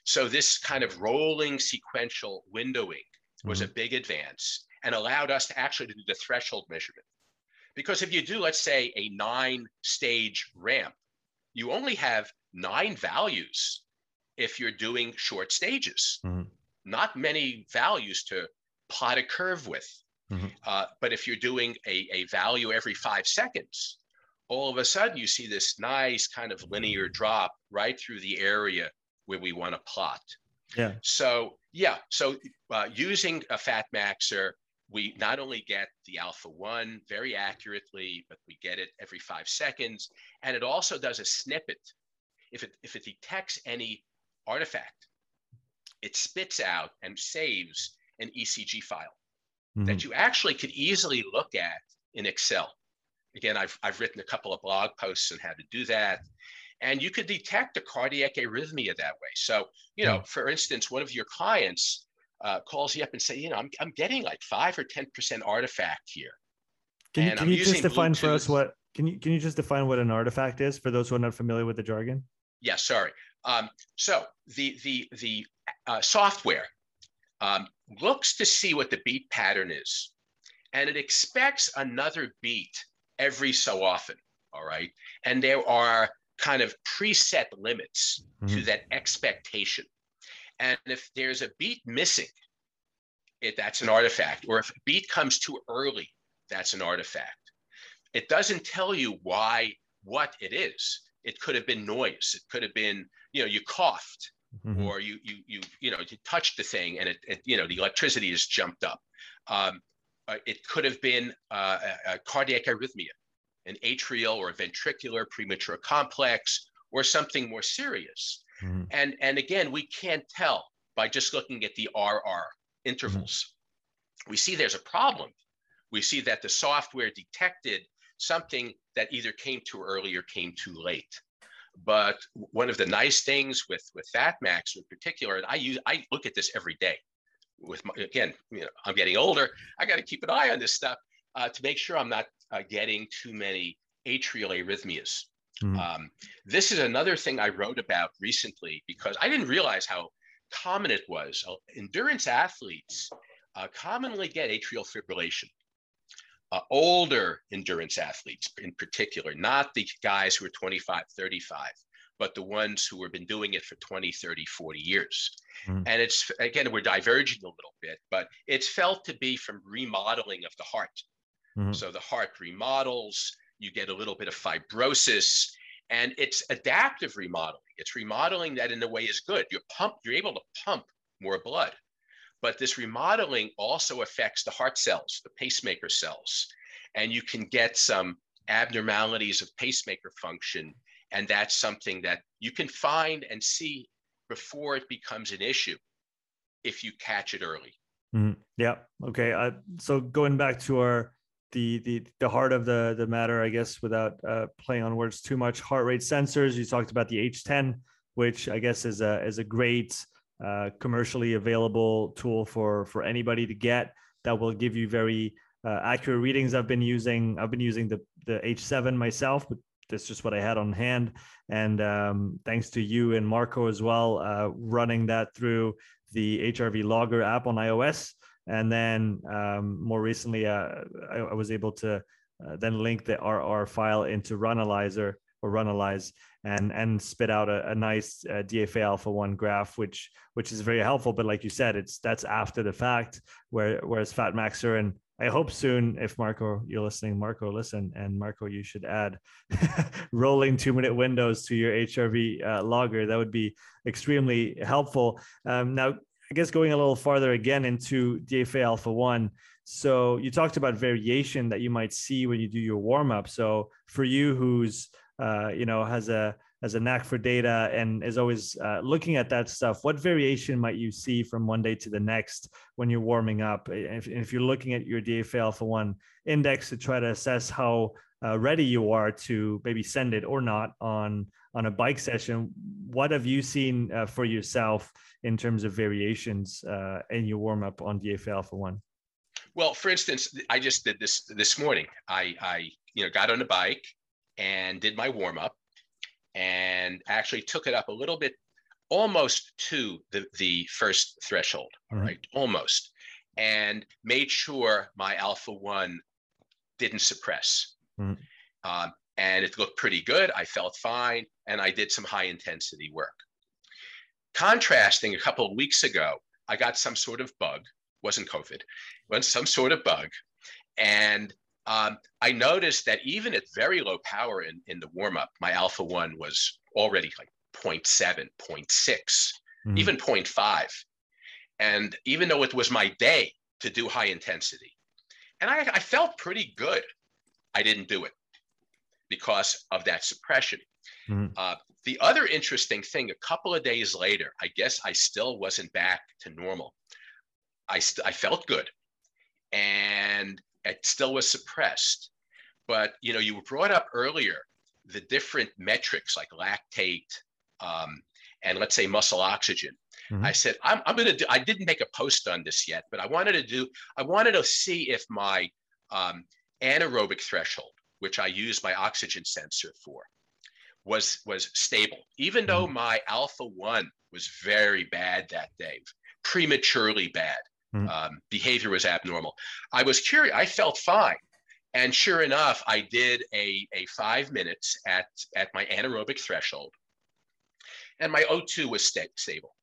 So this kind of rolling sequential windowing was a big advance and allowed us to actually do the threshold measurement. Because if you do, let's say, a nine stage ramp, you only have nine values if you're doing short stages. Mhm. Not many values to plot a curve with. Mhm. Uh, but if you're doing a, a value every five seconds, all of a sudden you see this nice kind of linear drop right through the area where we want to plot. Yeah. So yeah, so uh, using a FatMaxxer, we not only get the alpha one very accurately, but we get it every five seconds, and it also does a snippet. If it if it detects any artifact, it spits out and saves an ECG file Mhm. that you actually could easily look at in Excel. Again, I've, I've written a couple of blog posts on how to do that. And you could detect a cardiac arrhythmia that way. So, you know, for instance, one of your clients uh, calls you up and say, you know, I'm, I'm getting like five or 10% artifact here. Can you, and can I'm you just define for us what can you can you just define what an artifact is for those who are not familiar with the jargon? Yeah, sorry. Um, so the the the uh, software um, looks to see what the beat pattern is, and it expects another beat every so often. All right, and there are kind of preset limits to Mhm. that expectation, and if there's a beat missing, it that's an artifact, or if a beat comes too early, that's an artifact. It doesn't tell you why what it is. It could have been noise. It could have been, you know, you coughed Mhm. or you you you you know you touched the thing and it, it you know the electricity has jumped up. Um, uh, it could have been uh, a, a cardiac arrhythmia, an atrial or ventricular premature complex, or something more serious. Mhm. And and again, we can't tell by just looking at the RR intervals. We see there's a problem. We see that the software detected something that either came too early or came too late. But one of the nice things with with FatMax in particular, and I use I look at this every day. With my, again, you know, I'm getting older. I got to keep an eye on this stuff uh, to make sure I'm not uh, getting too many atrial arrhythmias. Mhm. Um, this is another thing I wrote about recently because I didn't realize how common it was. Uh, Endurance athletes uh, commonly get atrial fibrillation. Uh, older endurance athletes, in particular, not the guys who are 25, 35, but the ones who have been doing it for 20, 30, 40 years. Mhm. And it's, again, we're diverging a little bit, but it's felt to be from remodeling of the heart. Mhm. So the heart remodels, you get a little bit of fibrosis, and it's adaptive remodeling. It's remodeling that in a way is good. You're pump, you're able to pump more blood. But this remodeling also affects the heart cells, the pacemaker cells, and you can get some abnormalities of pacemaker function. And that's something that you can find and see before it becomes an issue if you catch it early. Mhm. Yeah. Okay. Uh, so going back to our the the the heart of the the matter, I guess, without uh, playing on words too much, heart rate sensors. You talked about the H10, which I guess is a is a great uh, commercially available tool for for anybody to get that will give you very uh, accurate readings. I've been using I've been using the the H7 myself, but that's just what I had on hand. And um, thanks to you and Marco as well, uh, running that through the HRV Logger app on iOS. And then um, more recently, uh, I, I was able to uh, then link the RR file into Runalyzer or Runalyze and and spit out a, a nice uh, DFA Alpha One graph, which which is very helpful. But like you said, it's that's after the fact. Where whereas FatMaxer and I hope soon, if Marco you're listening, Marco listen, and Marco you should add rolling two minute windows to your HRV uh, logger. That would be extremely helpful. Um, now I guess going a little farther again into DFA Alpha One. So you talked about variation that you might see when you do your warm up. So for you, who's uh, you know has a has a knack for data and is always uh, looking at that stuff, what variation might you see from one day to the next when you're warming up? If, if you're looking at your DFA Alpha One index to try to assess how uh, ready you are to maybe send it or not on on a bike session, what have you seen uh, for yourself in terms of variations uh, in your warm up on DFA Alpha One? Well, for instance, I just did this this morning. I, I you know got on a bike and did my warm up, and actually took it up a little bit, almost to the the first threshold. Mm-hmm. Right, almost, and made sure my Alpha One didn't suppress. Mm-hmm. Um, and it looked pretty good. I felt fine, and I did some high intensity work. Contrasting a couple of weeks ago, I got some sort of bug, wasn't COVID, was some sort of bug. And um, I noticed that even at very low power in, in the warm up, my alpha 1 was already like 0.7, 0.6, mm-hmm. even 0.5. And even though it was my day to do high intensity, and I, I felt pretty good, I didn't do it because of that suppression. Mm-hmm. Uh, the other interesting thing, a couple of days later, I guess I still wasn't back to normal. I, st- I felt good and it still was suppressed. But, you know, you brought up earlier the different metrics like lactate um, and let's say muscle oxygen. Mm-hmm. I said, I'm, I'm going to do, I didn't make a post on this yet, but I wanted to do, I wanted to see if my um, anaerobic threshold, which I use my oxygen sensor for, was was stable, even though mm-hmm. my alpha one was very bad that day, prematurely bad. Mm-hmm. Um, behavior was abnormal. I was curious. I felt fine, and sure enough, I did a a five minutes at at my anaerobic threshold, and my O2 was st- stable.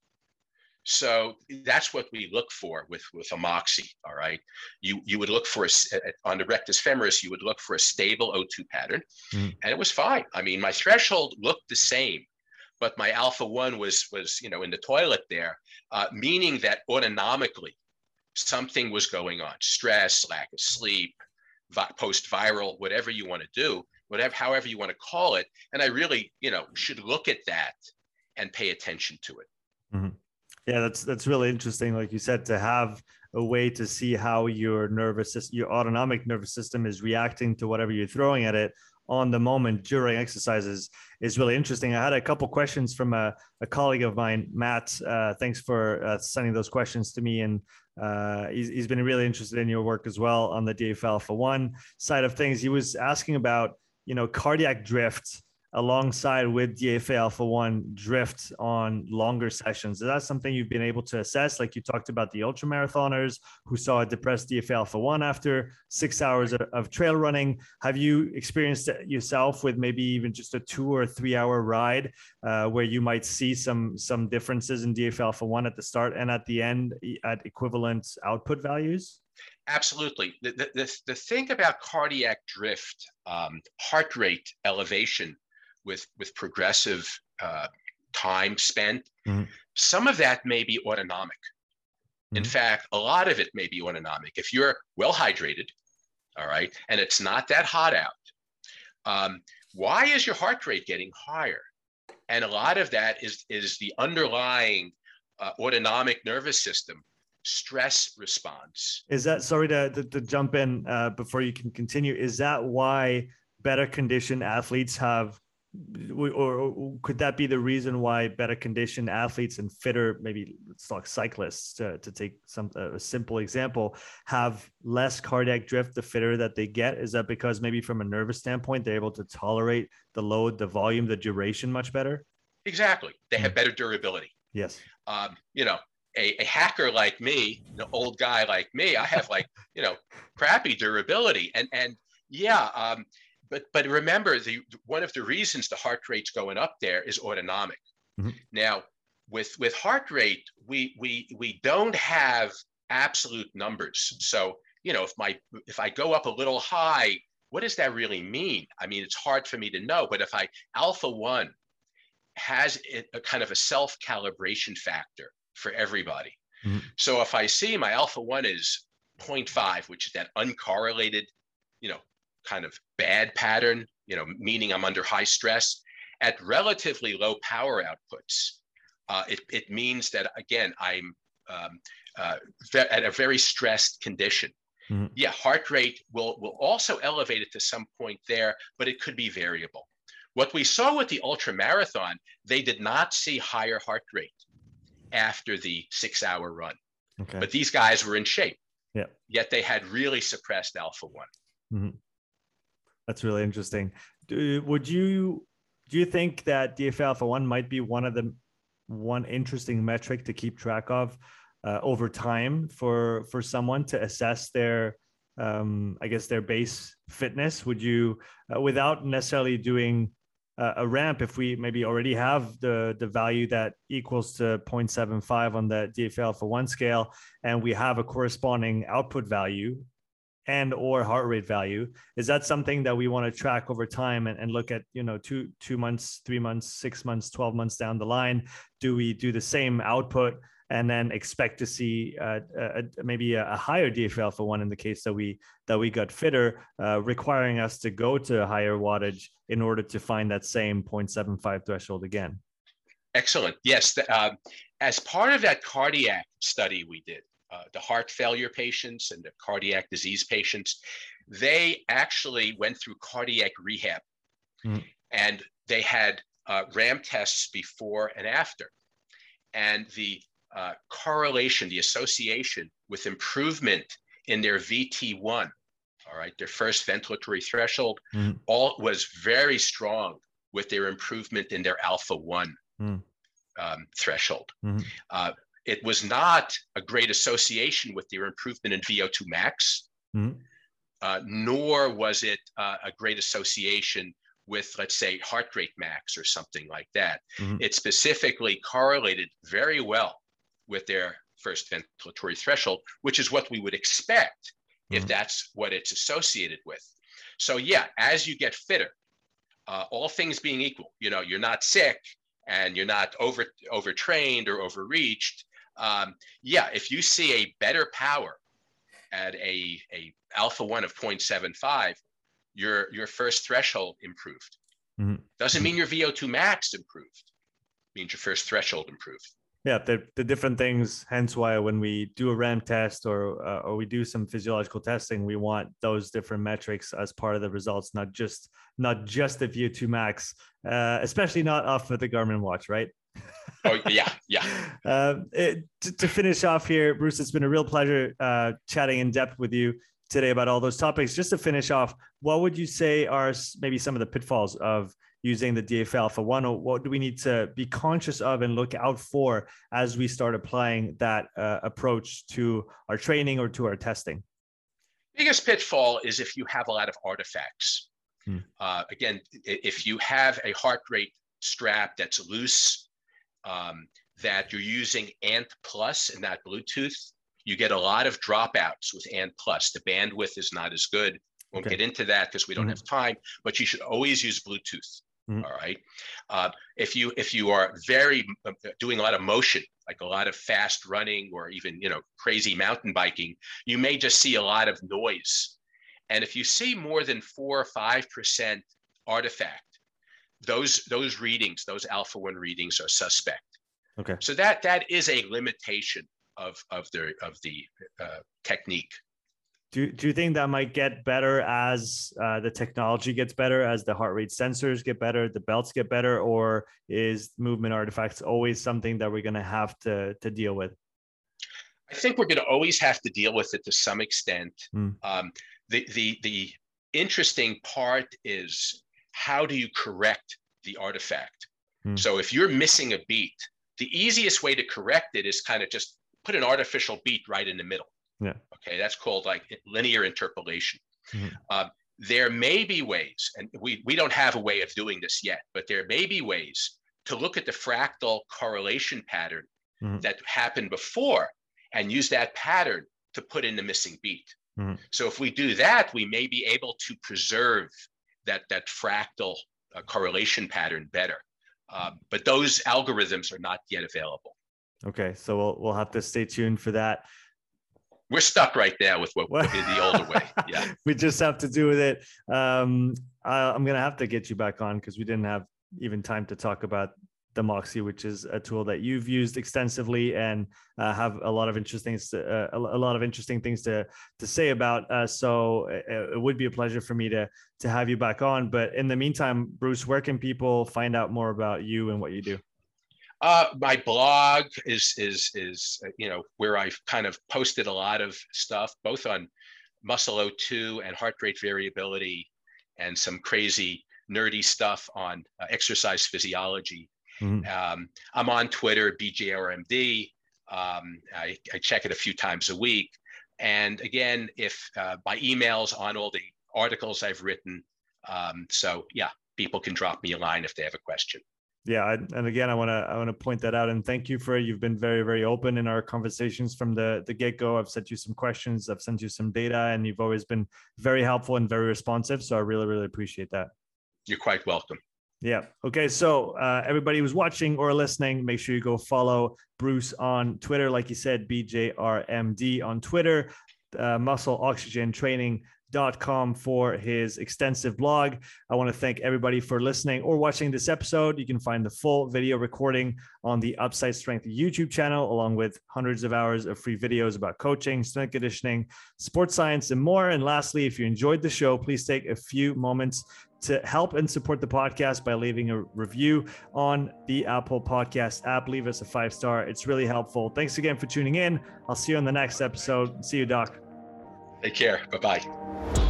So that's what we look for with with a moxy. All right, you you would look for a, on the rectus femoris, you would look for a stable O2 pattern, mm. and it was fine. I mean, my threshold looked the same, but my alpha one was was you know in the toilet there, uh, meaning that autonomically something was going on: stress, lack of sleep, post viral, whatever you want to do, whatever however you want to call it. And I really you know should look at that and pay attention to it. Mm-hmm. Yeah, that's that's really interesting. Like you said, to have a way to see how your nervous system, your autonomic nervous system is reacting to whatever you're throwing at it on the moment during exercises is really interesting. I had a couple questions from a, a colleague of mine, Matt. Uh, thanks for uh, sending those questions to me. And uh, he's, he's been really interested in your work as well on the DF Alpha 1 side of things. He was asking about, you know, cardiac drift alongside with DFA Alpha 1 drift on longer sessions. Is that something you've been able to assess? Like you talked about the ultra marathoners who saw a depressed DFA Alpha 1 after six hours of, trail running. Have you experienced it yourself with maybe even just a two or three hour ride uh, where you might see some, some differences in DFA Alpha 1 at the start and at the end at equivalent output values? Absolutely. The, the, the, thing about cardiac drift, um, heart rate elevation with with progressive uh, time spent. Mm-hmm. Some of that may be autonomic. Mm-hmm. In fact, a lot of it may be autonomic. If you're well hydrated, all right, and it's not that hot out, um, why is your heart rate getting higher? And a lot of that is is the underlying uh, autonomic nervous system stress response. Is that sorry to, to, to jump in uh, before you can continue? Is that why better conditioned athletes have or, could that be the reason why better conditioned athletes and fitter, maybe it's like cyclists, to, to take some a simple example, have less cardiac drift the fitter that they get? Is that because maybe from a nervous standpoint they're able to tolerate the load, the volume, the duration much better? Exactly, they have hmm. better durability. Yes. Um, you know, a, a, hacker like me, an old guy like me, I have like you know crappy durability, and and yeah. Um, but but remember the one of the reasons the heart rate's going up there is autonomic. Mm-hmm. Now with with heart rate we we we don't have absolute numbers. So you know if my if I go up a little high, what does that really mean? I mean it's hard for me to know. But if I alpha one has a kind of a self calibration factor for everybody. Mm-hmm. So if I see my alpha 1 is 0.5, which is that uncorrelated, you know, kind of bad pattern, you know, meaning I'm under high stress, at relatively low power outputs, uh, it, it means that, again, I'm um, uh, at a very stressed condition. Mm-hmm. Yeah, heart rate will, will also elevate it to some point there, but it could be variable. What we saw with the ultra marathon, they did not see higher heart rate after the six hour run. Okay. But these guys were in shape. Yeah. Yet they had really suppressed alpha one. Mm-hmm. That's really interesting. Do, would you do you think that DFA alpha one might be one of the one interesting metric to keep track of uh, over time for for someone to assess their um, I guess their base fitness? Would you, uh, without necessarily doing uh, a ramp, if we maybe already have the the value that equals to 0.75 on the DFA alpha one scale, and we have a corresponding output value and or heart rate value is that something that we want to track over time and, and look at you know two two months three months six months 12 months down the line do we do the same output and then expect to see uh, maybe a, higher DFA alpha one in the case that we that we got fitter, uh, requiring us to go to a higher wattage in order to find that same 0.75 threshold again. Excellent. Yes, the, uh, as part of that cardiac study we did, uh, the heart failure patients and the cardiac disease patients, they actually went through cardiac rehab, mm. and they had uh, RAM tests before and after, and the uh, correlation, the association with improvement in their VT1, all right, their first ventilatory threshold, mm. all was very strong with their improvement in their alpha 1 mm. um, threshold. Mm-hmm. Uh, it was not a great association with their improvement in VO2 max, mm-hmm. uh, nor was it uh, a great association with, let's say, heart rate max or something like that. Mm-hmm. It specifically correlated very well with their first ventilatory threshold, which is what we would expect mm-hmm. if that's what it's associated with. So yeah, as you get fitter, uh, all things being equal, you know, you're not sick and you're not over overtrained or overreached. Um, yeah, if you see a better power at a, a alpha one of 0.75, your your first threshold improved. Mm-hmm. Doesn't mean your VO2 max improved. It means your first threshold improved yeah the, the different things hence why when we do a ram test or uh, or we do some physiological testing we want those different metrics as part of the results not just not just the vo2 max uh, especially not off of the garmin watch right oh yeah yeah uh, it, to, to, finish off here bruce it's been a real pleasure uh, chatting in depth with you today about all those topics just to finish off what would you say are maybe some of the pitfalls of using the DFA alpha one? Or what do we need to be conscious of and look out for as we start applying that uh, approach to our training or to our testing? Biggest pitfall is if you have a lot of artifacts. Hmm. Uh, again, if you have a heart rate strap that's loose, um, that you're using ANT Plus and not Bluetooth, you get a lot of dropouts with ANT Plus. The bandwidth is not as good. Won't okay. get into that because we don't mm-hmm. have time, but you should always use Bluetooth. Mm-hmm. All right. Uh, if you if you are very uh, doing a lot of motion, like a lot of fast running or even you know crazy mountain biking, you may just see a lot of noise. And if you see more than four or five percent artifact, those those readings, those alpha one readings, are suspect. Okay. So that that is a limitation of of the of the uh, technique. Do, do you think that might get better as uh, the technology gets better, as the heart rate sensors get better, the belts get better, or is movement artifacts always something that we're going to have to to deal with? I think we're going to always have to deal with it to some extent. Mm. Um, the the the interesting part is how do you correct the artifact? Mm. So if you're missing a beat, the easiest way to correct it is kind of just put an artificial beat right in the middle. Yeah. Okay, that's called like linear interpolation. Mm-hmm. Uh, there may be ways, and we, we don't have a way of doing this yet, but there may be ways to look at the fractal correlation pattern mm-hmm. that happened before and use that pattern to put in the missing beat. Mm-hmm. So if we do that, we may be able to preserve that, that fractal uh, correlation pattern better. Uh, but those algorithms are not yet available. Okay, so we'll we'll have to stay tuned for that. We're stuck right now with what, what the older way. Yeah, we just have to do with it. Um, I, I'm gonna have to get you back on because we didn't have even time to talk about the Moxy, which is a tool that you've used extensively and uh, have a lot of interesting uh, a lot of interesting things to to say about. Uh, so it, it, would be a pleasure for me to to have you back on. But in the meantime, Bruce, where can people find out more about you and what you do? Uh, my blog is is is uh, you know where I've kind of posted a lot of stuff, both on muscle O2 and heart rate variability, and some crazy nerdy stuff on uh, exercise physiology. Mm-hmm. Um, I'm on Twitter, BJRMD. Um, I, I, check it a few times a week. And again, if uh, by emails on all the articles I've written. Um, so yeah, people can drop me a line if they have a question. Yeah, and again, I want to I want to point that out and thank you for it. You've been very very open in our conversations from the the get go. I've sent you some questions, I've sent you some data, and you've always been very helpful and very responsive. So I really really appreciate that. You're quite welcome. Yeah. Okay. So uh, everybody who's watching or listening, make sure you go follow Bruce on Twitter. Like you said, BJRMD on Twitter, uh, Muscle Oxygen Training com for his extensive blog. I want to thank everybody for listening or watching this episode. You can find the full video recording on the Upside Strength YouTube channel, along with hundreds of hours of free videos about coaching, strength conditioning, sports science, and more. And lastly, if you enjoyed the show, please take a few moments to help and support the podcast by leaving a review on the Apple Podcast app. Leave us a five star. It's really helpful. Thanks again for tuning in. I'll see you on the next episode. See you, Doc. Take care. Bye bye.